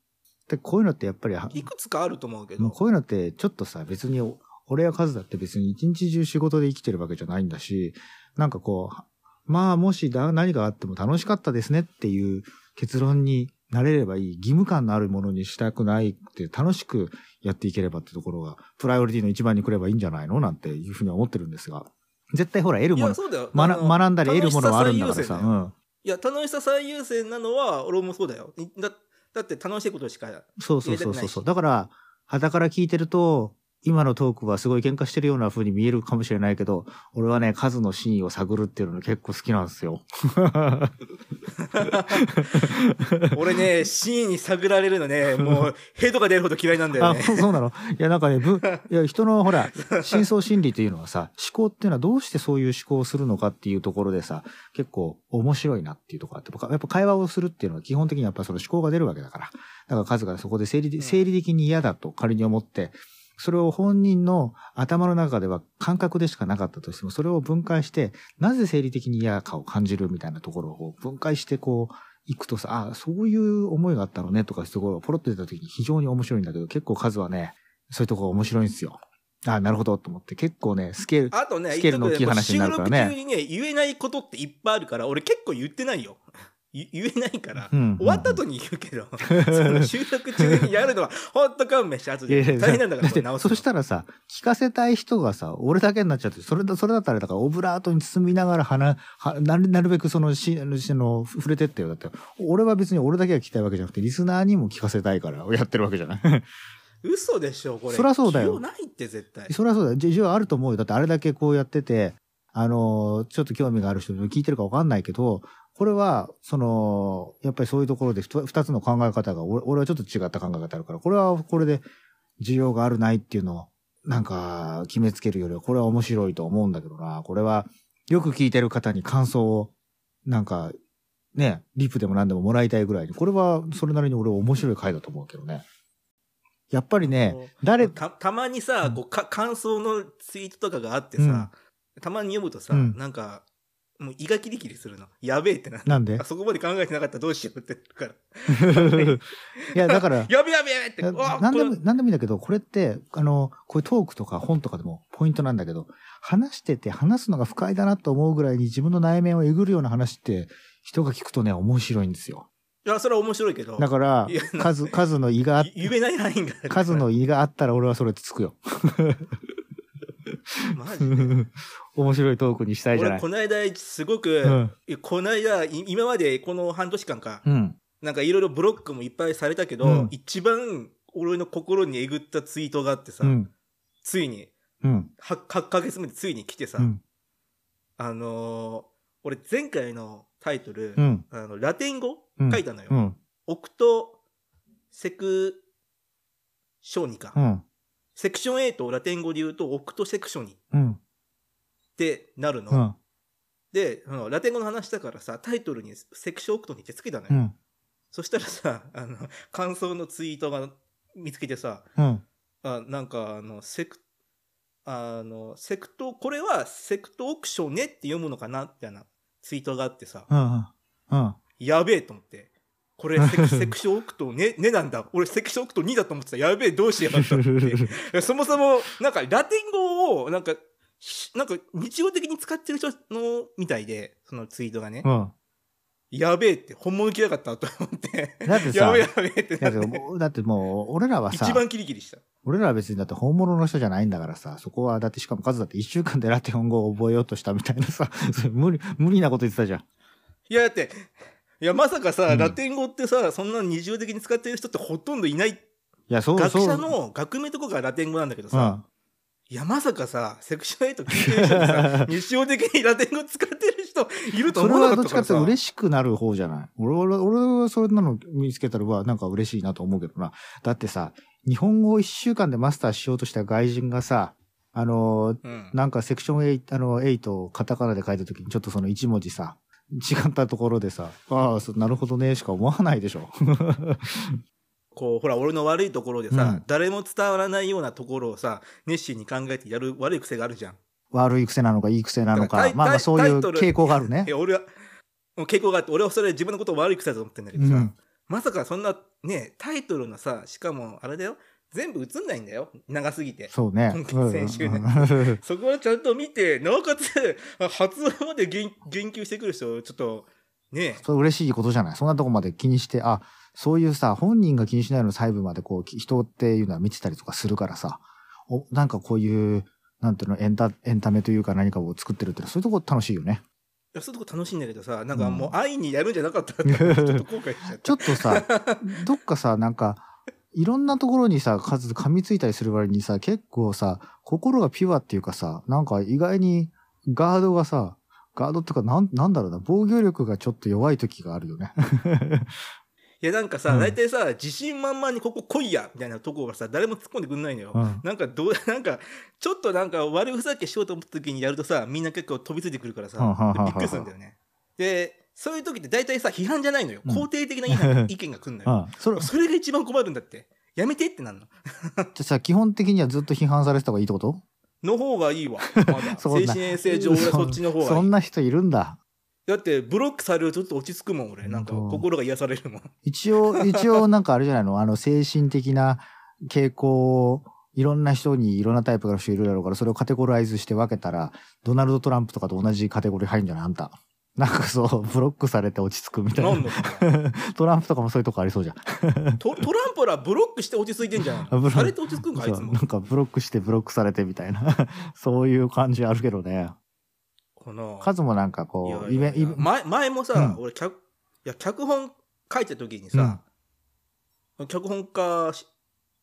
で、こういうのってやっぱりは、いくつかあると思うけど。こういうのってちょっとさ、別に、俺や数だって別に一日中仕事で生きてるわけじゃないんだし、なんかこう、まあもしだ何があっても楽しかったですねっていう結論になれればいい。義務感のあるものにしたくないって楽しくやっていければってところが、プライオリティの一番に来ればいいんじゃないのなんていうふうには思ってるんですが。絶対ほら、得るもの。学んだり得るものはあるんだからさ。うん。いや、楽しさ最優先なのは、俺もそうだよ。だだって楽しいことしか。そうそうそうそうだから、肌から聞いてると、今のトークはすごい喧嘩してるような風に見えるかもしれないけど、俺はね、数の真意を探るっていうの結構好きなんですよ。俺ね、真意に探られるのね、もう、ヘドが出るほど嫌いなんだよあ、ね。そうなの？いや、なんかね、ぶ、いや、人のほら、深層心理というのはさ、思考っていうのはどうしてそういう思考をするのかっていうところでさ、結構面白いなっていうところあって、やっぱ会話をするっていうのは基本的にやっぱその思考が出るわけだから。だから数がそこで生理生理的に嫌だと仮に思って、それを本人の頭の中では感覚でしかなかったとしても、それを分解して、なぜ生理的に嫌かを感じるみたいなところを分解してこう、行くとさ、あそういう思いがあったのねとかそういポロッと出た時に非常に面白いんだけど、結構数はね、そういうとこ面白いんですよ。あなるほどと思って、結構ね、スケール、あとね、スケールの大きい話になるからね収録中にね、言えないことっていっぱいあるから、俺結構言ってないよ。言 言えないから、うん終わった後に言うけど、その収録中にやるのは、ほんと勘弁して、後で。大変なんだから、って直すのそしたらさ、聞かせたい人がさ、俺だけになっちゃって、それだ、それだったら、だから、オブラートに包みながら話、はなる、なるべくその、し、あの、しあの触れてってよ。だって、俺は別に俺だけが聞きたいわけじゃなくて、リスナーにも聞かせたいから、やってるわけじゃない。嘘でしょ、これ。そりゃそうだよないって、絶対。それはそうだよ。需要あると思うよ。だってあれだけこうやってて、あの、ちょっと興味がある人聞いてるかわかんないけど、これは、その、やっぱりそういうところで二つの考え方が、俺俺はちょっと違った考え方あるから、これはこれで需要があるないっていうのを、なんか決めつけるよりは、これは面白いと思うんだけどな。これは、よく聞いてる方に感想を、なんか、ね、リプでも何でももらいたいぐらいに、これはそれなりに俺は面白い回だと思うけどね。やっぱりね、誰、たたまにさ、うんこうか感想のツイートとかがあってさ、たまに読むとさ、うんなんかもう胃がキリキリするの。やべえってななんで？あそこまで考えてなかったらどうしようってから。いや、だから、やべえやべえやべえって。なんでも、なんでもいいんだけど、これって、あの、こういうトークとか本とかでもポイントなんだけど、話してて話すのが不快だなと思うぐらいに自分の内面をえぐるような話って、人が聞くとね、面白いんですよ。いやそれは面白いけど。だから数、数の胃があっ、言えないラインが数の胃があったら俺はそれつくよ。マジで？面白いトークにしたいじゃない。俺この間すごく、うん。この間い今までこの半年間か、うん。なんかいろいろブロックもいっぱいされたけど、うん一番俺の心にえぐったツイートがあってさ、うん。ついにうん。8, 8ヶ月目でついに来てさ、うん。あのー俺前回のタイトル、うん。あのラテン語？うん書いたのよ。うん。オクトセクショニか。うん。セクション8をラテン語で言うとオクトセクショニっうん。てなるの。うん。で、そのラテン語の話だからさ、タイトルにセクションオクトにってつけたのよ。うん。そしたらさ、あの、感想のツイートが見つけてさ、うん。あなんか、あの、セク、あの、セクト、これはセクトオクションねって読むのかなみたいなツイートがあってさ、うん。うん。うん。やべえと思って。これセク、セクションオクトね、ねなんだ。俺セクションオクト2だと思ってた。やべえ、どうしようと思って。そもそも、なんか、ラテン語を、なんか、しなんか、日常的に使ってる人の、みたいで、そのツイートがね。うん。やべえって、本物来やがったと思って。だってさ やべえやべえってだってだってもう、俺らはさ一、番キリキリした。俺らは別にだって本物の人じゃないんだからさ、そこはだってしかも数だって一週間でラテン語を覚えようとしたみたいなさ、無理、無理なこと言ってたじゃん。いや、だって、いや、まさかさ、うんラテン語ってさ、そんな日常的に使ってる人ってほとんどいない。いや、そう学そう。者の学名とかがラテン語なんだけどさ、うん。いや、まさかさ、セクシュアルエイト聞いてるさ、日常的にラテン語使ってる人いるとそれ思わなはどっちかって。嬉しくなる方じゃない？俺、俺、俺はそれなの見つけたら、はなんか嬉しいなと思うけどな。だってさ、日本語を一週間でマスターしようとした外人がさ、あのー、うん。なんかセクション8、あの、8をカタカナで書いたときにちょっとその一文字さ、違ったところでさ、ああ、そうなるほどね、しか思わないでしょ。こう、ほら、俺の悪いところでさ、うん誰も伝わらないようなところをさ、熱心に考えてやる悪い癖があるじゃん。悪い癖なのかいい癖なのだかまあまあそういう傾向があるね俺は、もう傾向があって、俺はそれ自分のことを悪い癖だと思ってんだけどさ、うんまさかそんな、ね、タイトルのさ、しかも、あれだよ、全部映んないんだよ。長すぎて。そうね。今先週ねうんそこはちゃんと見て、なおかつ、発音まで言言及してくる人、ちょっと、ねそれ嬉しいことじゃない。そんなとこまで気にして、あ、そういうさ、本人が気にしないの細部までこう、き人っていうのは見てたりとかするからさ、おなんかこういう、なんていうの、エンタ、エンタメというか何かを作ってるってのは、そういうとこ楽しいよね。いやそういうとこ楽しいんだけどさ、なんかもううん愛にやるんじゃなかったって、ちょっと後悔しちゃった。ちょっとさ、どっかさ、なんか、いろんなところにさ、数噛みついたりする割にさ、結構さ、心がピュアっていうかさ、なんか意外にガードがさ、ガードっていうか、なん、なんだろうな、防御力がちょっと弱い時があるよね。いや、なんかさ、うん大体さ、自信満々にここ来いやみたいなとこがさ、誰も突っ込んでくんないのよ。うんなんか、どう、なんか、ちょっとなんか悪ふざけしようと思った時にやるとさ、みんな結構飛びついてくるからさ、びっくりするんだよね。で、そういう時って大体さ、批判じゃないのよ。うん肯定的な意見意見が来るのよ。うん。それ、それが一番困るんだって。やめてってなんの。じゃあさ、基本的にはずっと批判されてた方がいいってこと？の方がいいわ。ま精神衛生上、俺はそっちの方がいい。そんな人いるんだ。だって、ブロックされるとちょっと落ち着くもん、俺。なんか、心が癒されるもん。一応、一応なんかあれじゃないの？あの、精神的な傾向を、いろんな人にいろんなタイプの人いるだろうから、それをカテゴライズして分けたら、ドナルド・トランプとかと同じカテゴリー入るんじゃない？あんた。なんかそう、ブロックされて落ち着くみたいなんな？の トランプとかもそういうとこありそうじゃん。トトランプらブロックして落ち着いてんじゃん。されて落ち着くんか、あいつもな。んかブロックしてブロックされてみたいな。そういう感じあるけどね。この数もなんかこう、イベント、前前もさ、うん俺脚、いや、脚本書いた時にさ、脚本家し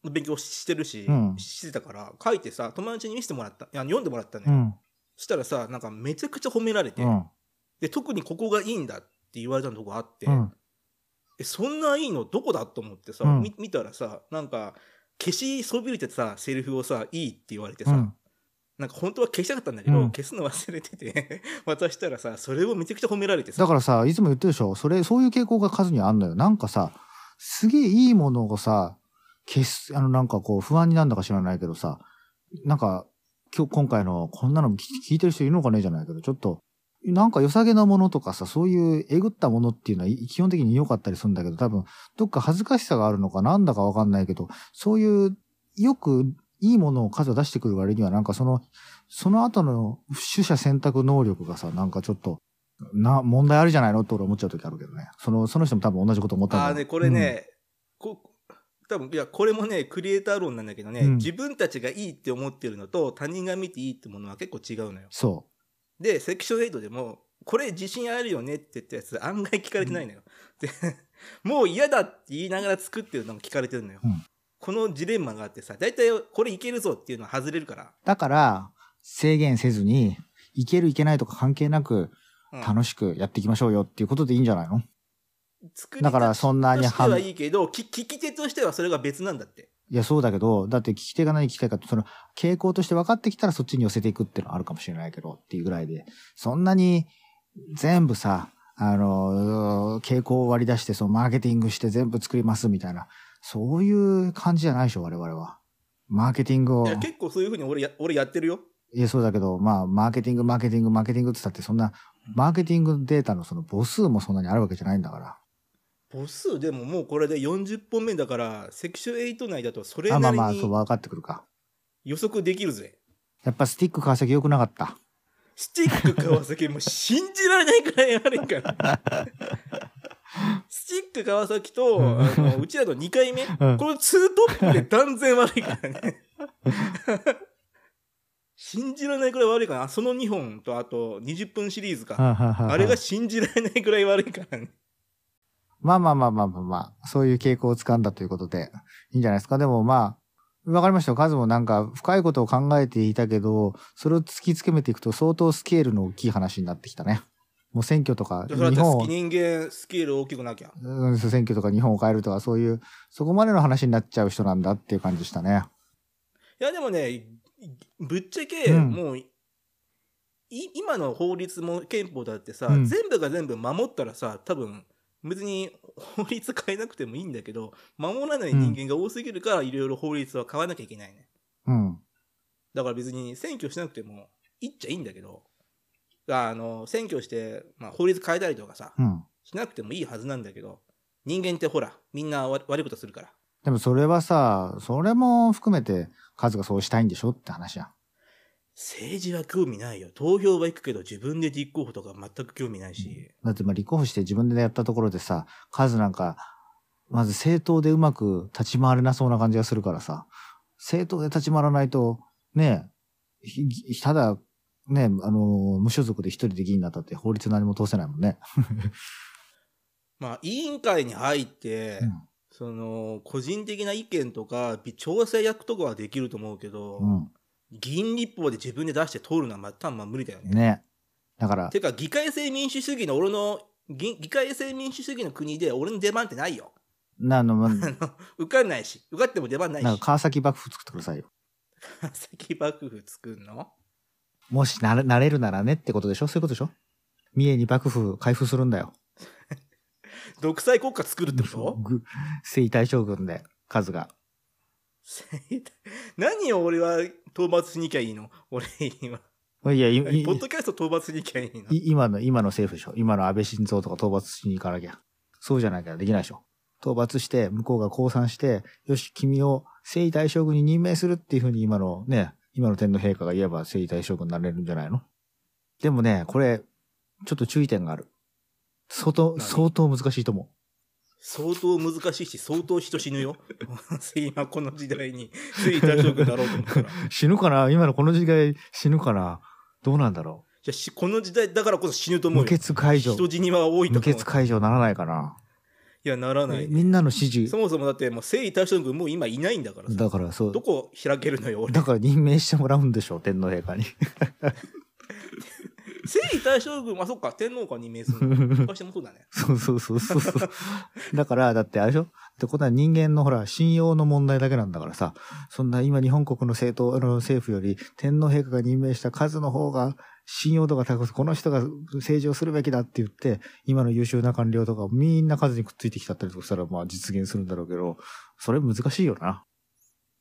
の勉強してるし、うんしてたから、書いてさ、友達に見せてもらった、いや読んでもらったのよ。うん。そしたらさ、なんかめちゃくちゃ褒められて、うん。で、特にここがいいんだって言われたとこあって、うん。え、そんないいのどこだと思ってさ、見たらさ、なんか、消しそびれてさ、セリフをさ、いいって言われてさ、うん。なんか本当は消したかったんだけど、うん。消すの忘れてて、渡したらさ、それをめちゃくちゃ褒められて。さ、だからさ、いつも言ってるでしょ。それ、そういう傾向が数にあんのよ。なんかさ、すげえいいものをさ、消す、あのなんかこう不安になんだか知らないけどさ、なんか、今日、今回のこんなの聞聞いてる人いるのかねじゃないけど、ちょっと、なんか良さげなものとかさ、そういうえぐったものっていうのは基本的に良かったりするんだけど、多分、どっか恥ずかしさがあるのかなんだかわかんないけど、そういう、よくいいものを数を出してくる割には、なんかその、その後の取捨選択能力がさ、なんかちょっと、な、問題あるじゃないのって俺は思っちゃう時あるけどね。その、その人も多分同じこと思ったんだああね、これね、こ多分いや、これもね、クリエイター論なんだけどね、うん自分たちがいいって思ってるのと、他人が見ていいってものは結構違うのよ。そで、セクション8でも、これ自信あるよねって言ったやつ、案外聞かれてないのよ。で、もう嫌だって言いながら作ってるのも聞かれてるのよ。うんこのジレンマがあってさ、大体これいけるぞっていうのは外れるから。う。だから、制限せずに、いけるいけないとか関係なく、うん楽しくやっていきましょうよっていうことでいいんじゃないの？作りだからそんなにとしてはいいけど、き聞き手としてはそれが別なんだって。いや、そうだけど、だって聞き手が何聞きたいかって、その、傾向として分かってきたらそっちに寄せていくっていうのはあるかもしれないけど、っていうぐらいで、そんなに、全部さ、あの、傾向を割り出して、そのマーケティングして全部作りますみたいな、そういう感じじゃないでしょ、我々は。マーケティングを。いや結構そういうふうに俺や俺やってるよ。いや、そうだけど、まあ、マーケティング、マーケティング、マーケティングって言ったって、そんな、マーケティングデータのその母数もそんなにあるわけじゃないんだから。母数でももうこれで40本目だから、セクション8内だとそれあ、まなりあまあ、そう、に分かってくるか。予測できるぜ。やっぱスティック川崎良くなかった。スティック川崎もう信じられないくらい悪いから。スティック川崎と、あのうちらの2回目、うんこのツートップで断然悪いからね。信じられないくらい悪いから、その2本とあと20分シリーズか。ああれが信じられないくらい悪いからね。まあまあまあまあまあまあ、そういう傾向をつかんだということで、いいんじゃないですか？でもまあ、わかりましたよ。カズもなんか深いことを考えていたけど、それを突きつけめていくと相当スケールの大きい話になってきたね。もう選挙とか、日本を人間スケール大きくなきゃ。うん選挙とか日本を変えるとか、そういう、そこまでの話になっちゃう人なんだっていう感じでしたね。いやでもね、いぶっちゃけ、うんもう、い今の法律も憲法だってさ、うん全部が全部守ったらさ、多分、別に法律変えなくてもいいんだけど、守らない人間が多すぎるから、いろいろ法律は変わらなきゃいけないね。うん。だから別に選挙しなくてもいいっちゃいいんだけど、あの、選挙して、まあ、法律変えたりとかさ、うん。しなくてもいいはずなんだけど、人間ってほら、みんな悪悪いことするから。でもそれはさ、それも含めて、カズがそうしたいんでしょって話やん。政治は興味ないよ。投票は行くけど自分で立候補とか全く興味ないし。だってまあ立候補して自分でやったところでさ、数なんか、まず政党でうまく立ち回れなそうな感じがするからさ、政党で立ち回らないと、ねえ、ひただ、ねえ、あの、無所属で一人で議員になったって法律何も通せないもんね。まあ、委員会に入って、うんその、個人的な意見とか、び調整役とかはできると思うけど、議員立法で自分で出して通るのはまたまあ無理だよね。うん。ねだから、てか、議会制民主主義の俺の、議議会制民主主義の国で俺の出番ってないよ。なあの、まあ の受かんないし、受かっても出番ないし。なんか川崎幕府作ってくださいよ。先幕府作るの？もしなれなれるならねってことでしょ？そういうことでしょ？三重に幕府開封するんだよ。独裁国家作るってこと？ぐ征夷大将軍で、数が。何を俺は討伐しに行きゃいいの？俺今。いや、いいポッドキャスト討伐しに行きゃいいの？い今の、今の政府でしょ？今の安倍晋三とか討伐しに行かなきゃ。そうじゃなきゃできないでしょ？討伐して、向こうが降参して、よし、君を征夷大将軍に任命するっていうふうに今のね、今の天皇陛下が言えば征夷大将軍になれるんじゃないの？でもね、これ、ちょっと注意点がある。相当、何？相当難しいと思う。相当難しいし、相当人死ぬよ。今この時代に、つい大将軍だろうと思ったら。い 死ぬかな？今のこの時代死ぬかな？どうなんだろやしこの時代だからこそ死ぬとう思うよ。無血解除。人死には多いと無思う。血解除ならないかないや、ならない。みんなの支持そ。もそもだってもう征夷大将軍もう今いないんだからさ。だからそうど。こ開けるのよ、俺。だから任命してもらうんでしょ天皇陛下に。征夷大将軍、あ、そっか、天皇か任命するの。昔もそうだね。そうそうそうそうそう。だから、だってあれでしょ？ってことは人間のほら、信用の問題だけなんだからさ、そんな今日本国の政党、あの政府より天皇陛下が任命した数の方が信用度が高く、この人が政治をするべきだって言って、今の優秀な官僚とかみんな数にくっついてきちゃったりとかしたら、まあ実現するんだろうけど、それ難しいよな。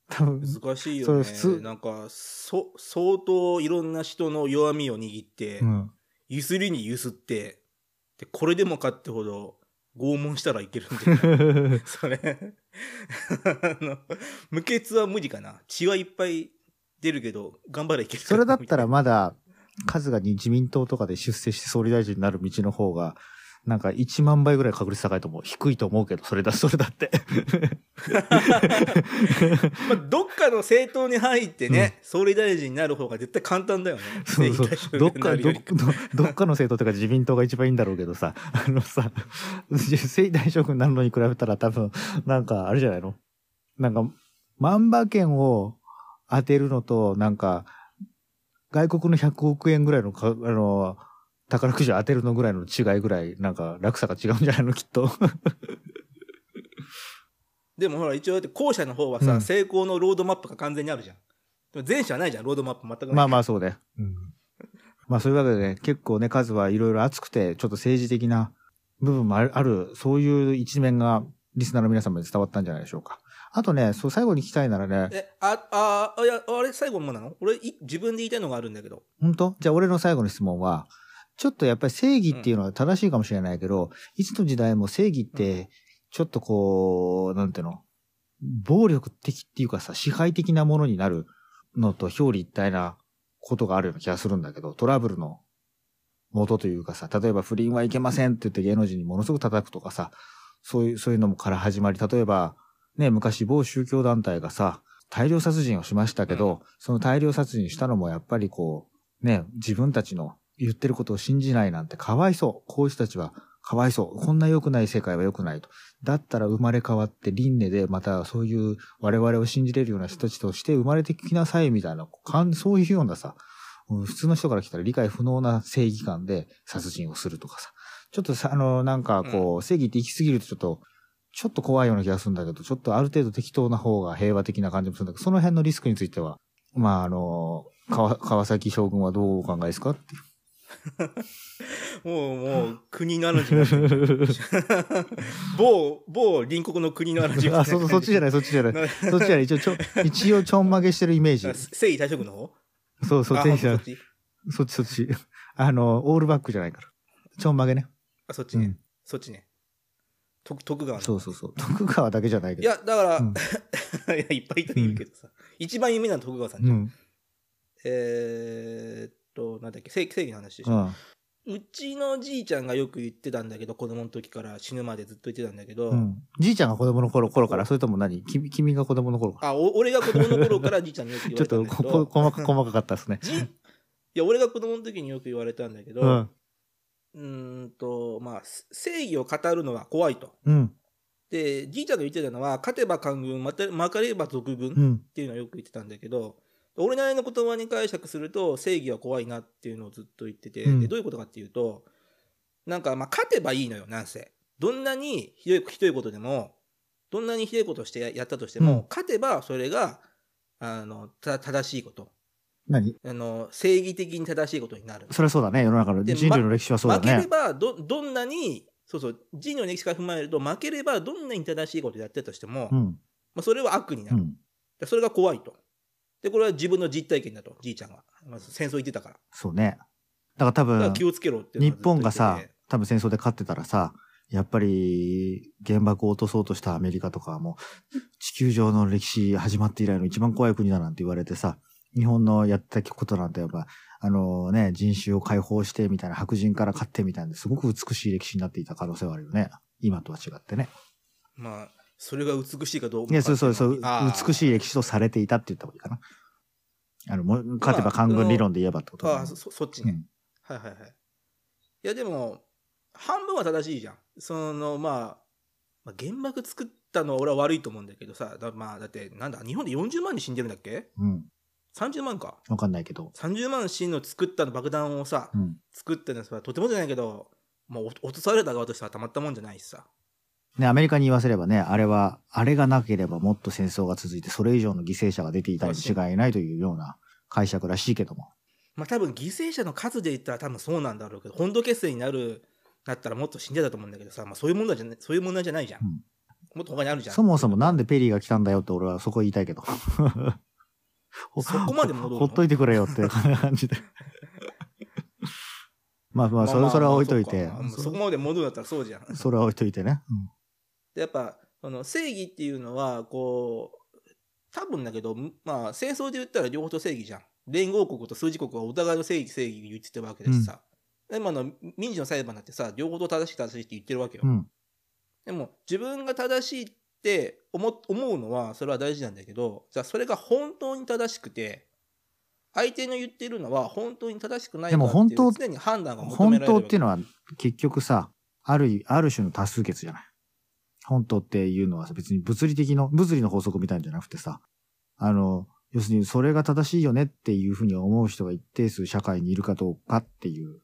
多分、難しいよね。それ普通なんか、そ、相当いろんな人の弱みを握って、うん。ゆすりにゆすって、で、これでもかってほど拷問したらいけるんだよ。それ。あの、無血は無理かな。血はいっぱい出るけど、頑張れいけるそれだったらみまだ、数がに自民党とかで出世して総理大臣になる道の方が、なんか1万倍ぐらい確率高いと思う。低いと思うけど、それだ、それだって。まあ、どっかの政党に入ってね、総理大臣になる方が絶対簡単だよね。そうそう。どっか、どどどっかの政党とか自民党が一番いいんだろうけどさ、あのさ、征夷大将軍になるのに比べたら多分、なんか、あれじゃないの？なんか、万馬券を当てるのと、なんか、外国の100億円ぐらいのか、あの、宝くじを当てるのぐらいの違いぐらい、なんか、落差が違うんじゃないのきっと。でもほら、一応だって後者の方はさ、うん成功のロードマップが完全にあるじゃん。でも前者はないじゃん、ロードマップ全くない。まあまあそうね。まあそういうわけでね、結構ね、数はいろいろ熱くて、ちょっと政治的な部分もある、あるそういう一面がリスナーの皆様に伝わったんじゃないでしょうか。あとね、そう最後に聞きたいならね、え、あ、あ、あ、いや、あれ最後もなの？俺、い自分で言いたいのがあるんだけど。本当？じゃあ俺の最後の質問は、ちょっとやっぱり正義っていうのは正しいかもしれないけど、いつの時代も正義って、ちょっとこう、なんていうの、暴力的っていうかさ、支配的なものになるのと表裏一体なことがあるような気がするんだけど、トラブルの元というかさ、例えば不倫はいけませんって言って芸能人にものすごく叩くとかさ、そういう、そういうのもから始まり、例えば、ね、昔某宗教団体がさ、大量殺人をしましたけど、その大量殺人したのもやっぱりこう、ね、自分たちの言ってることを信じないなんてかわいそう。こういう人たちはかわいそう。こんな良くない世界は良くないと。だったら生まれ変わって輪廻でまたそういう我々を信じれるような人たちとして生まれてきなさいみたいな、そういうようなさ、うん普通の人から来たら理解不能な正義感で殺人をするとかさ。ちょっとさ、あの、なんかこう、正義って行き過ぎるとちょっと、ちょっと怖いような気がするんだけど、ちょっとある程度適当な方が平和的な感じもするんだけど、その辺のリスクについては、まあ、あの、川川崎将軍はどうお考えですか？っていう。もう、もう、国の話某、某隣国の国の話あ、そ、そっちじゃない、そっちじゃない。な そっちじゃない。一応、ちょ、一応ちょんまげしてるイメージあ。征夷大将軍の方？そう、そっあちじゃない。そっち？そっちそっち。あの、オールバックじゃないから。ちょんまげね。あ、そっちねうん。。そっちね。徳徳川の。そうそうそう。徳川だけじゃないけど。いや、だから、うん いや、いっぱいいるけどさ。一番有名なのは徳川さんじゃん。うん。えーっと、なんだっけ、正義正義の話でしょ。うん。うちのじいちゃんがよく言ってたんだけど、子供の時から死ぬまでずっと言ってたんだけど、うん。じいちゃんが子供の頃頃から、それとも何？君、君が子供の頃から？あ、お俺が子供の頃からじいちゃんによく言わちょっとれたんだけ こ、こ、ど、細か、細かかったですね。じいや、俺が子供の時によく言われたんだけど、うん。うーんと、まあ、正義を語るのは怖いと。うん。で、じいちゃんが言ってたのは、勝てば官軍、また負かれば賊軍っうん。ていうのをよく言ってたんだけど、俺なりの言葉に解釈すると、正義は怖いなっていうのをずっと言ってて、うんでどういうことかっていうと、なんか、まあ、勝てばいいのよ、なんせ。どんなにひどい、ひどいことでも、どんなにひどいことをしてややったとしても、うん勝てばそれが、あの、た正しいこと。何？あの、正義的に正しいことになる。それはそうだね。世の中ので人類の歴史はそうだ負けれね。ばど、どんなに、そうそう、人類の歴史から踏まえると、負ければどんなに正しいことやってたとしても、まうん。あ、それは悪になる。うん。でそれが怖いと。で、これは自分の実体験だと、じいちゃんが。まず戦争行ってたから。そうね。だから多分気、をつけろって日本がさ、多分戦争で勝ってたらさ、やっぱり原爆を落とそうとしたアメリカとかはもう地球上の歴史始まって以来の一番怖い国だなんて言われてさ、日本のやったことなんてやっぱ、あのね、人種を解放してみたいな白人から勝ってみたいなすごく美しい歴史になっていた可能性はあるよね。今とは違ってね。まあ、それが美しいかどうかいや、そうそうそう、美しい。い歴史とされていたって言った方がいいかな。あの、もう勝てば官軍理論で言えばってことだねああ、そそそっちね。うんはいはいはい。いや、でも、半分は正しいじゃん。その、まあ、まあ、原爆作ったのは俺は悪いと思うんだけどさ、だまあ、だって、なんだ、日本で40万人死んでるんだっけ？うん。?30 万か。わかんないけど。30万死んの作ったの爆弾をさ、うん。作ったのはとてもじゃないけど、まあ、落落とされた側としてはたまったもんじゃないしさ。ね、アメリカに言わせればね、あれは、あれがなければもっと戦争が続いて、それ以上の犠牲者が出ていたに違いないというような解釈らしいけども。まあ多分犠牲者の数で言ったら多分そうなんだろうけど、本土決戦になる、なったらもっと死んでたと思うんだけどさ、まあそういう問題じゃない、そういう問題じゃないじゃん。うんもっと他にあるじゃん。そもそもなんでペリーが来たんだよって俺はそこ言いたいけど。ほそこまで戻るの？ほっといてくれよって感じで。まあまあ、それそれは置いといてまあ。そこまで戻るんだったらそうじゃん。それは置いといてね。でやっぱ、その正義っていうのは、こう、多分だけど、まあ戦争で言ったら両方と正義じゃん。連合国と数字国はお互いの正義正義言ってたわけだしさ。で今の民事の裁判だってさ、両方と正しい正しいって言ってるわけよ。うん。うん。でも自分が正しいって思思うのはそれは大事なんだけどじゃあそれが本当に正しくて相手の言ってるのは本当に正しくないかっていう常に判断が求め本られるわけ当っていうのは結局さ、ある、ある種の多数決じゃない？本当っていうのはさ別に物理的の、物理の法則みたいじゃなくてさ、あの、要するにそれが正しいよねっていうふうに思う人が一定数社会にいるかどうかっていう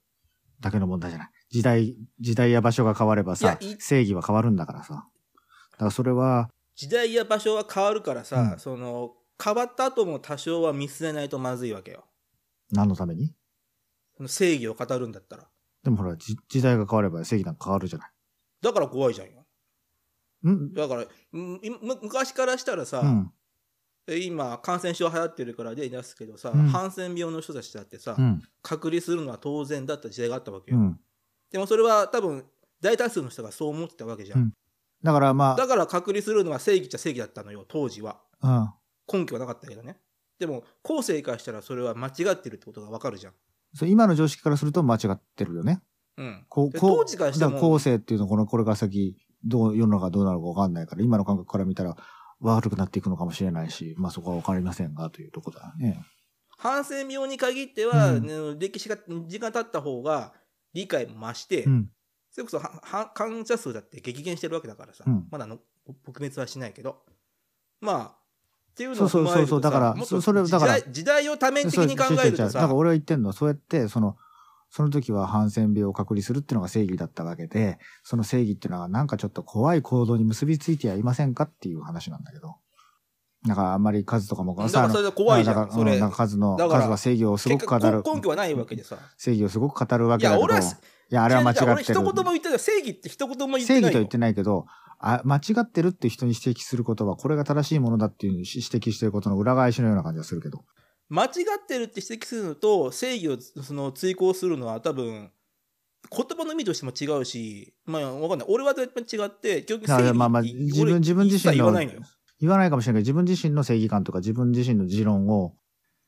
だけの問題じゃない？時代、時代や場所が変わればさ正義は変わるんだからさ。だからそれは、時代や場所は変わるからさ、うんその変わった後も多少は見据えないとまずいわけよ何のために？正義を語るんだったら。でもほら、じ時代が変われば正義なんか変わるじゃない。だから怖いじゃんよ。ん？だから、昔からしたらさ、うん。え今感染症流行ってるから例に出すけどさ、うんハンセン病の人たちだってさ、うん。隔離するのは当然だった時代があったわけよ。うん。でもそれは多分大多数の人がそう思ってたわけじゃん。うんだからまだから隔離するのは正義っちゃ正義だったのよ、当時は。あ、うん。根拠はなかったけどね。でも後世からしたらそれは間違ってるってことがわかるじゃん。そう今の常識からすると間違ってるよね。うん。こう、当時からしてもだから後世っていうのはこの、これから先、どう、世の中どうなるかわかんないから、今の感覚から見たら悪くなっていくのかもしれないし、まあそこはわかりませんが、というところだよね。ハンセン病に限っては、うんね歴史が、時間経った方が理解も増して、うん。それこそはは患者数だって激減してるわけだからさ、うん。まだの撲滅はしないけど。まあっていうのそうそうを踏まえるとそうそうだからそそれだから時代を多面的に考えるとそう違う違う違うださから俺は言ってんの。は、そうやって、その、その時はハンセン病を隔離するっていうのが正義だったわけで、その正義っていうのはなんかちょっと怖い行動に結びついてはいませんかっていう話なんだけど。だからあんまり数とかもだからそれで怖いじゃんそれうんなんか数の、数は正義をすご結く語る果。根拠はないわけでさ正義をすごく語るわいけだけど。や俺はいや、あれは間違俺ってる。一言も言ってない正義って一言も言ってないよ正義とは言ってないけど、あ間違ってるって人に指摘することは、これが正しいものだっていう指摘してることの裏返しのような感じがするけど。間違ってるって指摘するのと正義をその追求するのは多分言葉の意味としても違うしまあわかんない俺は絶対違って結局正義まあまあ自分俺自分自身言わないのよ言わないかもしれないけど、自分自身の正義感とか自分自身の持論を、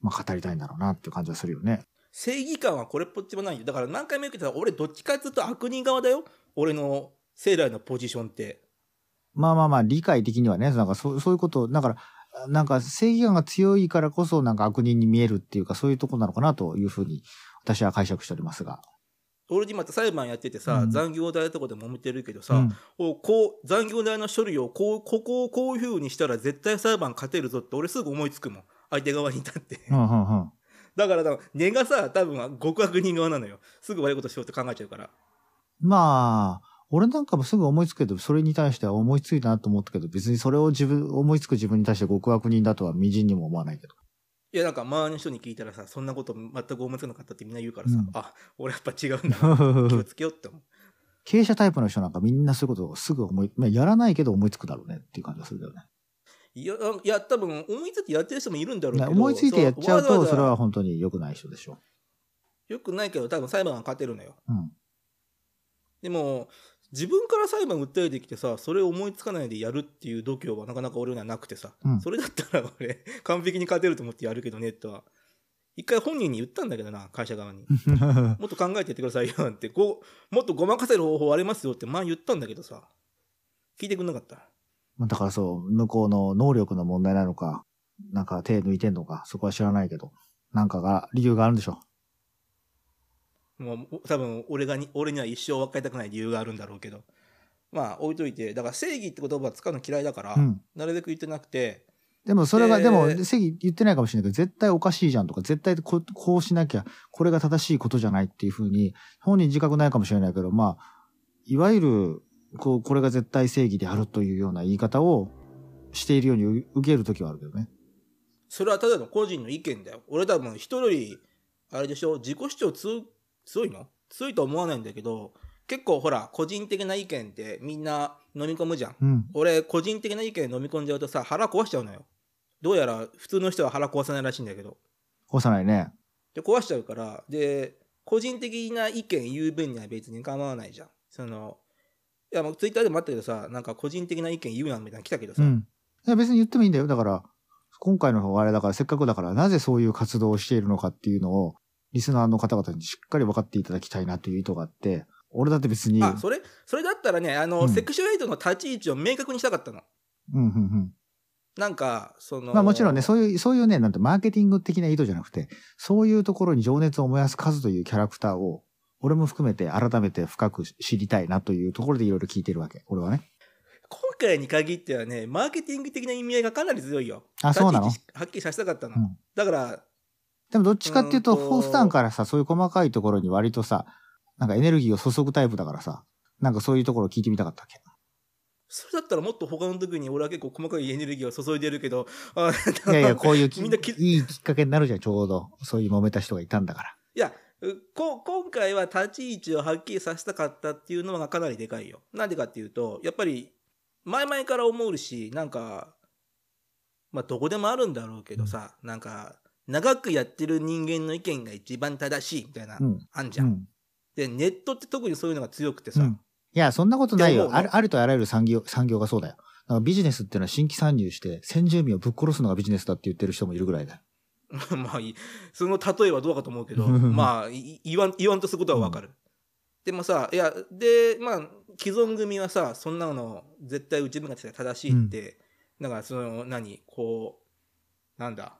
まあ、語りたいんだろうなっていう感じはするよね。正義感はこれっぽっちもないよ。だから何回も言うけど俺どっちかっていうと悪人側だよ。俺の生来のポジションって。まあまあまあ、理解的にはね、なんかそうそういうこと、だから、なんか正義感が強いからこそ、なんか悪人に見えるっていうか、そういうところなのかなというふうに、私は解釈しておりますが。俺今裁判やっててさ、うん。残業代とかで揉めてるけどさ、うん。おこう残業代の処理をこうここをこういうふうにしたら絶対裁判勝てるぞって俺すぐ思いつくもん。相手側に立って。だから多分根がさ多分極悪人側なのよ。すぐ悪いことしようって考えちゃうから。まあ、俺なんかもすぐ思いつくけど、それに対しては思いついたなと思ったけど、別にそれを自分、思いつく自分に対して極悪人だとは微塵にも思わないけど。いやなんか周りの人に聞いたらさそんなこと全く思いつかなかったってみんな言うからさ、うんあ俺やっぱ違うんだな 気をつけようって思う経営者タイプの人なんかみんなそういうことをすぐ思い、まあ、やらないけど思いつくだろうねっていう感じがするけどね。いやいや多分思いついてやってる人もいるんだろうけど思いついてやっちゃうと、それは本当に良くない人でしょよくないけど多分裁判が勝てるのよう。うん。でも自分から裁判訴えてきてさそれを思いつかないでやるっていう度胸はなかなか俺にはなくてさ、うん。それだったら 俺完璧に勝てると思ってやるけどねとは。一回本人に言ったんだけどな会社側に。もっと考えてやってくださいよって。こうもっとごまかせる方法ありますよって前言ったんだけどさ。聞いてくんなかった。まあだからそう、向こうの能力の問題なのか、なんか手抜いてんのか、そこは知らないけど、なんかが、理由があるんでしょもう多分俺がに俺には一生分かりたくない理由があるんだろうけどまあ置いといてだから正義って言葉使うの嫌いだから、う。うん。なるべく言ってなくてでもそれが、ででも、正義言ってないかもしれないけど、絶対おかしいじゃんとか、絶対こうこうしなきゃ、これが正しいことじゃないっていうふうに、本人自覚ないかもしれないけど、まあ、いわゆる、こう、これが絶対正義であるというような言い方をしているように受けるときはあるけどね。それはただの個人の意見だよ。俺多分人より、あれでしょ、自己主張強強いの？強いとは思わないんだけど、結構ほら、個人的な意見ってみんな飲み込むじゃん。うん。俺、個人的な意見飲み込んじゃうとさ、腹壊しちゃうのよ。どうやら普通の人は腹壊さないらしいんだけど。干さないね。で、壊しちゃうから、で、個人的な意見言う分には別に構わないじゃん。その、いや、もうツイッターでもあったけどさ、なんか個人的な意見言うなみたいなの来たけどさ、うん。いや別に言ってもいいんだよ。だから、今回のあれだから、せっかくだから、なぜそういう活動をしているのかっていうのを、リスナーの方々にしっかり分かっていただきたいなという意図があって、俺だって別に、あ、それ、それだったらね、あの、うんセクシュエイトの立ち位置を明確にしたかったの。うん、うん、うん。なんか、その。まあもちろんね、そういう、そういうね、なんてマーケティング的な意図じゃなくて、そういうところに情熱を燃やす数というキャラクターを、俺も含めて改めて深く知りたいなというところでいろいろ聞いてるわけ。俺はね。今回に限ってはね、マーケティング的な意味合いがかなり強いよ。あそうなの？はっきりさせたかったの。うんだから、でもどっちかっていうと、うーんと普段からさ、そういう細かいところに割とさ、なんかエネルギーを注ぐタイプだからさ、なんかそういうところを聞いてみたかったわけ？それだったらもっと他の時に俺は結構細かいエネルギーを注いでるけど、あいやいや、こういうきみんなきいいきっかけになるじゃん、ちょうど。そういう揉めた人がいたんだから。いや、うこ今回は立ち位置をはっきりさせたかったっていうのがかなりでかいよ。なんでかっていうと、やっぱり前々から思うし、なんか、まあどこでもあるんだろうけどさ、なんか、長くやってる人間の意見が一番正しいみたいな、うん。あんじゃ。うんん。で、ネットって特にそういうのが強くてさ、うんいや、そんなことないよ。あるあるとあらゆる産業、産業がそうだよ。だからビジネスっていうのは新規参入して、先住民をぶっ殺すのがビジネスだって言ってる人もいるぐらいだよ。まあいい、その例えはどうかと思うけど、うんまあい言わん、言わんとすることはわかる。でもさ、いや、で、まあ、既存組はさ、そんなの絶対自分が正しいって、だからその、何、こう、なんだ、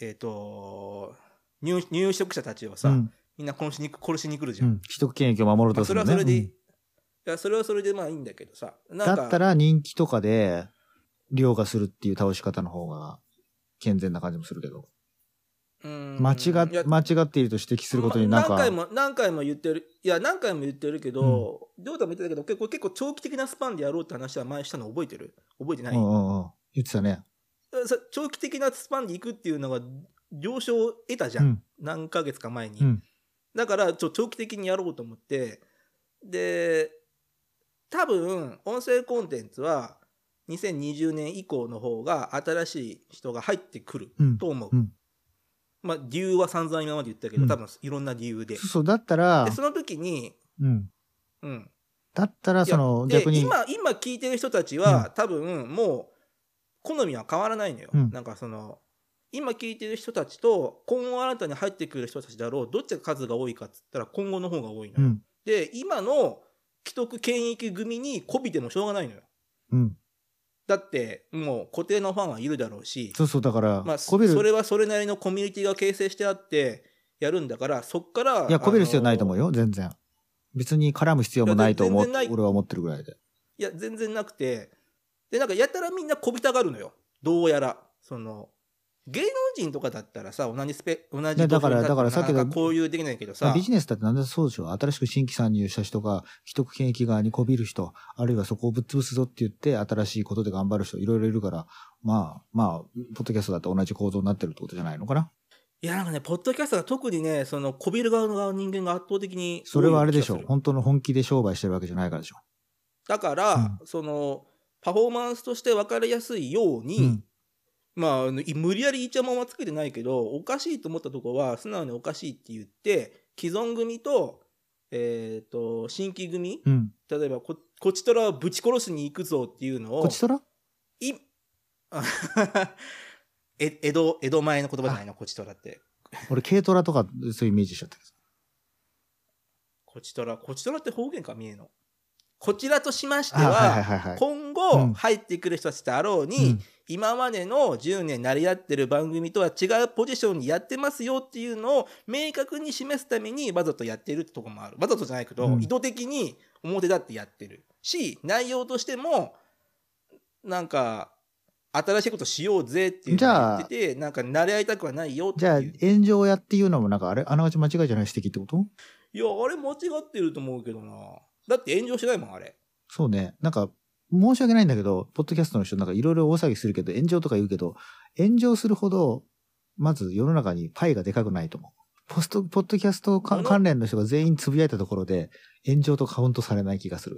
えっ、と入、入植者たちをさ、うん。みんな殺しに殺しに来るじゃん。うん。既得権益を守ろうまあ、そとするのね。れはそれで、うんいや、それはそれでまあいいんだけどさ、だったら人気とかで、凌駕するっていう倒し方の方が健全な感じもするけど。うん間違間違っていると指摘することになんか、ま何回も何回も言ってるいや何回も言ってるけど亮太、も言ってたけど結構結構長期的なスパンでやろうって話は前したの覚えてる？覚えてない、うんうんうん。言ってたね。さ長期的なスパンでいくっていうのが了承を得たじゃ、うん。ん。何ヶ月か前に、うん。だからちょ長期的にやろうと思って。で多分音声コンテンツは2020年以降の方が新しい人が入ってくるうん。と思う、うん。まあ理由は散々今まで言ったけど、うん。多分いろんな理由で。そうだったらで、その時にうん。うん。だったら、その、逆に、今今聞いてる人たちは、多分もう好みは変わらないのよ、うんなんかその今聞いてる人たちと今後新たに入ってくる人たちだろうどっちが数が多いかっつったら今後の方が多いのよ、うん。で今の既得権益組に媚びてもしょうがないのようん。だってもう固定のファンはいるだろうしそうそう、だから、まあ、こびる、それはそれなりのコミュニティが形成してあってやるんだからそっからいや、こびる必要ないと思うよよ、全然。別に絡む必要もないと思う俺は思ってるぐらいで。いや、全然なくて、で、なんかやたらみんなこびたがるのよ。どうやら。その、芸能人とかだったらさ、同じスペ、同じねだからだからさっきの交流できないけどさ、ビジネスだってなんでそうでしょ新しく新規参入した人が、既得権益側にこびる人、あるいはそこをぶっ潰すぞって言って、新しいことで頑張る人、いろいろいるから、まあ、まあ、ポッドキャストだって同じ構造になってるってことじゃないのかな？いや、なんかね、ポッドキャストが特にね、その、こびる側の人間が圧倒的にそれはあれでしょ本当の本気で商売してるわけじゃないからでしょだから、その、パフォーマンスとして分かりやすいように、うんまあ無理やりイチャモンはつけてないけど、おかしいと思ったとこは、素直におかしいって言って、既存組と、えっ、と、新規組、うん。例えばこ、こちとらをぶち殺しに行くぞっていうのを、こちとら？い え江戸、江戸前の言葉じゃないの、こちとらって。俺、軽トラとかそういうイメージしちゃったけど。こちとら、こちとらって方言か？見えの。こちらとしましてあは。今うん後入ってくる人たちであろうに、うん今までの10年成り合ってる番組とは違うポジションにやってますよっていうのを明確に示すためにわざとやってるってとこもある。わざとじゃないけど、うん意図的に表立ってやってる。し、内容としても、なんか、新しいことしようぜっていうのを言ってて、なんか慣れ合いたくはないよってじゃあ、いう。炎上屋っていうのもなんか、あれ？あながち間違いじゃない？指摘ってこと？いや、あれ間違ってると思うけどな。だって炎上しないもん、あれ。そうね。なんか、申し訳ないんだけど、ポッドキャストの人なんかいろいろ大騒ぎするけど、炎上とか言うけど、炎上するほど、まず世の中にパイがでかくないと思う。ポスト、ポッドキャスト関連の人が全員つぶやいたところで、炎上とカウントされない気がする。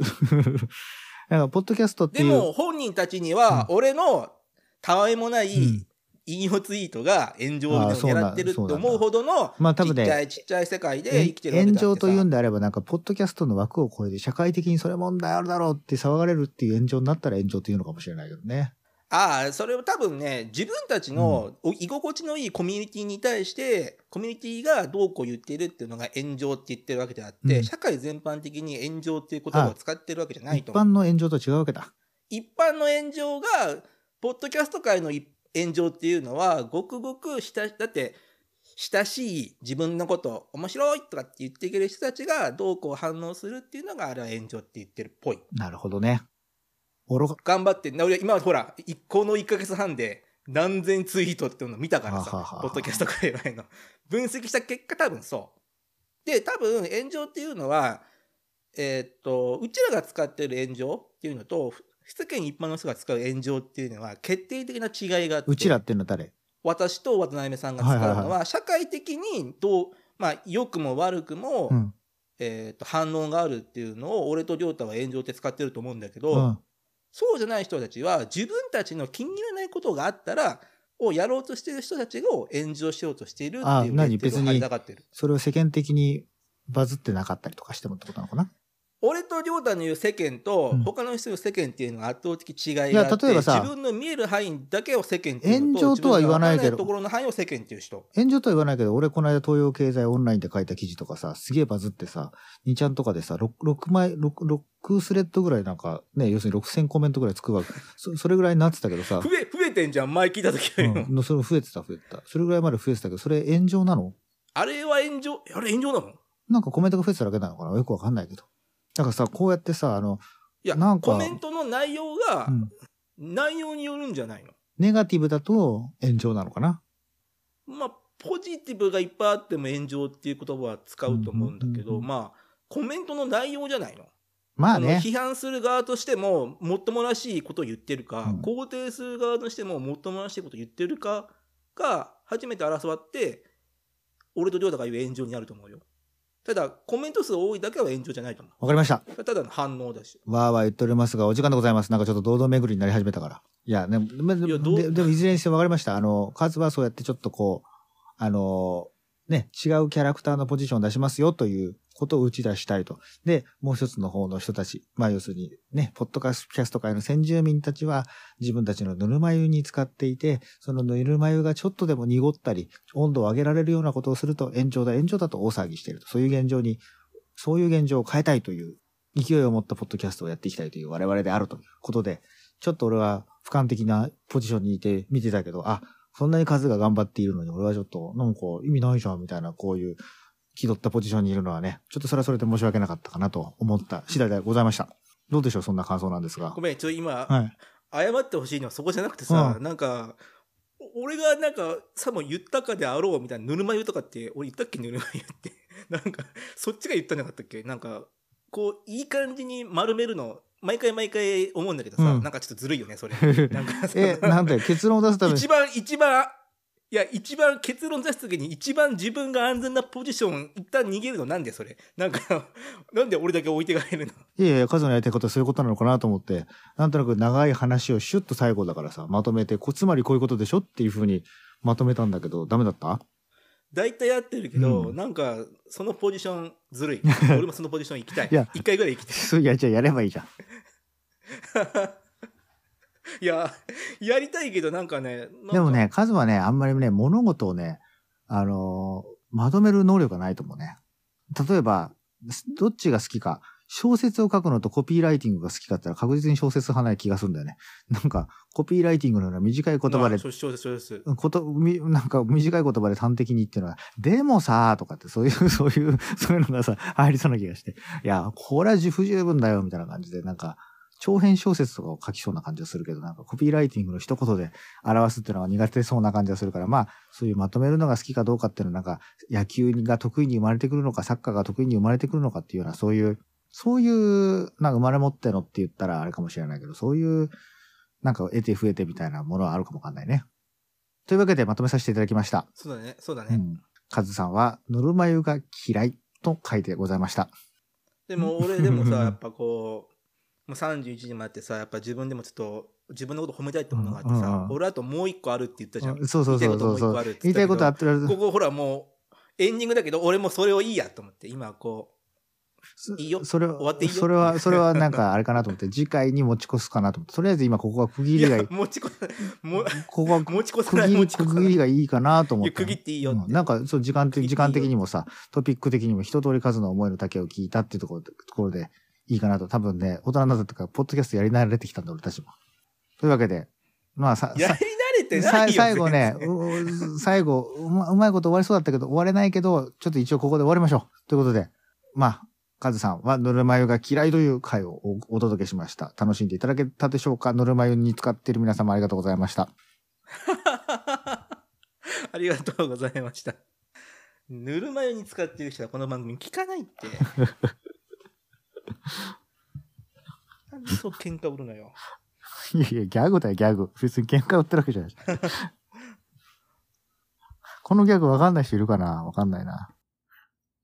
なんか、ポッドキャストって。でも、本人たちには、俺のたわいもないうん引用ツイートが炎上を狙ってるってそうなんだ思うほどの、まあ多分ねちっちゃいちっちゃい世界で生きてる炎上というんであれば、なんか、ポッドキャストの枠を超えて、社会的にそれ問題あるだろうって騒がれるっていう炎上になったら炎上というのかもしれないけどね。ああ、それは多分ね、自分たちのお居心地のいいコミュニティに対して、コミュニティがどうこう言ってるっていうのが炎上って言ってるわけであって、うん社会全般的に炎上っていう言葉を使ってるわけじゃない一と思う。般の炎上と違うわけだ。一般の炎上が、ポッドキャスト界のい炎上っていうのは、ごくごく親、だって、親しい自分のこと、面白いとかって言ってくれる人たちがどうこう反応するっていうのが、あれは炎上って言ってるっぽい。なるほどね。頑張って、な俺今ほら、いこの1ヶ月半で何千ツイートっていうのを見たからさははは、はポッドキャスト界隈の。分析した結果多分そう。で、多分炎上っていうのは、えーっと、うちらが使ってる炎上っていうのと、世間一般の人が使う炎上っていうのは決定的な違いがあって、うちらっていうのは誰？私と渡辺さんが使うのは、社会的にどうまあ、良くも悪くも、うん。えー、と反応があるっていうのを俺と亮太は炎上って使ってると思うんだけど、うん。そうじゃない人たちは自分たちの気に入らないことがあったらをやろうとしている人たちを炎上しようとしているってあいう何別にレッテルを貼りたがってる。それを世間的にバズってなかったりとかしてもってことなのかな？俺と亮太の言う世間とうん。他の人の世間っていうのが圧倒的違いがあって、いや例えばさ自分の見える範囲だけを世間っていう炎上とは言わないけど。ところの範囲を世間っていう人。炎上とは言わないけど、俺この間東洋経済オンラインで書いた記事とかさ、すげえバズってさ、2ちゃんとかでさ、6, 6枚、6、6スレッドぐらいなんか、ね、要するに6000コメントぐらいつくわけ。そそれぐらいになってたけどさ。増、え増えてんじゃん前聞いた時よりも、うん、それ増えてた増えてた。それぐらいまで増えてたけど、それ炎上なの？あれは炎上？あれ炎上なの？なんかコメントが増えてただけなのかな？よくわかんないけど。だからさ、こうやってさ、あの、いやなんかコメントの内容が、うん。内容によるんじゃないの？ネガティブだと炎上なのかな？まあポジティブがいっぱいあっても炎上っていう言葉は使うと思うんだけど、うんうんうんまあコメントの内容じゃないの？まあね。批判する側としてももっともらしいことを言ってるか、うん。肯定する側としてももっともらしいことを言ってるかが初めて争わって俺と亮太が言う炎上になると思うよただコメント数多いだけは炎上じゃないと思わかりました。うただの反応だしわーわー言っておりますが、お時間でございます。なんかちょっと堂々巡りになり始めたから。いや、ね、でいやどうででもいずれにしてもわかりました。あの、カズはそうやってちょっとこう、あの、ね、違うキャラクターのポジションを出しますよということを打ち出したいと。で、もう一つの方の人たち、まあ要するにね、ポッドキャスト界の先住民たちは自分たちのぬるま湯に使っていて、そのぬるま湯がちょっとでも濁ったり、温度を上げられるようなことをすると炎上だ、炎上だと大騒ぎしていると。そういう現状に、そういう現状を変えたいという勢いを持ったポッドキャストをやっていきたいという我々であるということで、ちょっと俺は俯瞰的なポジションにいて見てたけど、あ、そんなに数が頑張っているのに俺はちょっと、なんか意味ないじゃんみたいな、こういう気取ったポジションにいるのはね、ちょっとそれはそれで申し訳なかったかなと思った次第でございました。どうでしょうそんな感想なんですがご。めんちょ今、はい。謝ってほしいのはそこじゃなくてさ、うなんかお俺がなんかさも言ったかであろうみたいなぬるま湯とかって俺言ったっけぬるま湯って なんかそっちが言ったんじゃなかったっけ？なんかこういい感じに丸めるの毎回毎回思うんだけどさ、うん。なんかちょっとずるいよねそれ。なんかさえ、なんで結論を出すために。一。番一番いや一番結論出す時に一番自分が安全なポジション一旦逃げるのなんでそれ。なんかなんで俺だけ置いてかれるの？いやいや、数のやりたいことはそういうことなのかなと思って、なんとなく長い話をシュッと最後だからさ、まとめて、こつまりこういうことでしょっていうふうにまとめたんだけど、ダメだった？大体やってるけど、うん。なんかそのポジションずるい。俺もそのポジション行きたい。いや。一回ぐらい行きたい。いや、じゃあやればいいじゃん。いややりたいけどなんかねでもね、カズはね、あんまりね、物事をね、あのーまとめる能力がないと思うね。例えば、どっちが好きか、小説を書くのとコピーライティングが好きかったら確実に小説派ない気がするんだよね。なんか、コピーライティングのような短い言葉でこと、み、なんか短い言葉で端的に言ってるのは、でもさーとかって、そういう、そういう、そういうのがさ、入りそうな気がして。いや、これは不十分だよ、みたいな感じで、なんか、長編小説とかを書きそうな感じがするけど、なんかコピーライティングの一言で表すっていうのが苦手そうな感じがするから、まあ、そういうまとめるのが好きかどうかっていうのは、なんか、野球が得意に生まれてくるのか、サッカーが得意に生まれてくるのかっていうような、そういう、そういう、なんか生まれ持ってのって言ったらあれかもしれないけど、そういう、なんか得て増えてみたいなものはあるかもわかんないね。というわけでまとめさせていただきました。そうだねそうだね、うん。カズさんは、ぬるま湯が嫌いと書いてございました。でも 俺でもさやっぱこうもう31時になってさやっぱ自分でもちょっと自分のこと褒めたいってものがあってさ、うんうんうん俺あともう一個あるって言ったじゃん、うんそうそうそうそうそう。言いたいことあったら、ここほらもうエンディングだけど俺もそれをいいやと思って今こいいよそれは、終わっていいよそれは、それはなんかあれかなと思って、次回に持ち越すかなと思って、とりあえず今ここは区切りがいい。持ちこもここは 持ち越さ区切り、ない持ち越さ区切りがいいかなと思って。区切っていいようんなんか、そう、時間的、時間的にもさ、トピック的にも一通り数の思いの丈を聞いたっていうところで、ところでいいかなと。多分ね、大人になったとか、ポッドキャストやり慣れてきたんだ、俺たちも。というわけで、まあさ、さやり慣れてなさいよ最後ね、最後うま、うまいこと終わりそうだったけど、終われないけど、ちょっと一応ここで終わりましょう。ということで、まあ、カズさんはぬるま湯が嫌いという回をおお届けしました。楽しんでいただけたでしょうか？ぬるま湯に使っている皆様ありがとうございました。ありがとうございました。ぬるま湯に使ってる人はこの番組聞かないって。なんでそう喧嘩売るのよ。いやいや、ギャグだよ、ギャグ。別に喧嘩売ってるわけじゃない。このギャグわかんない人いるかな？わかんないな。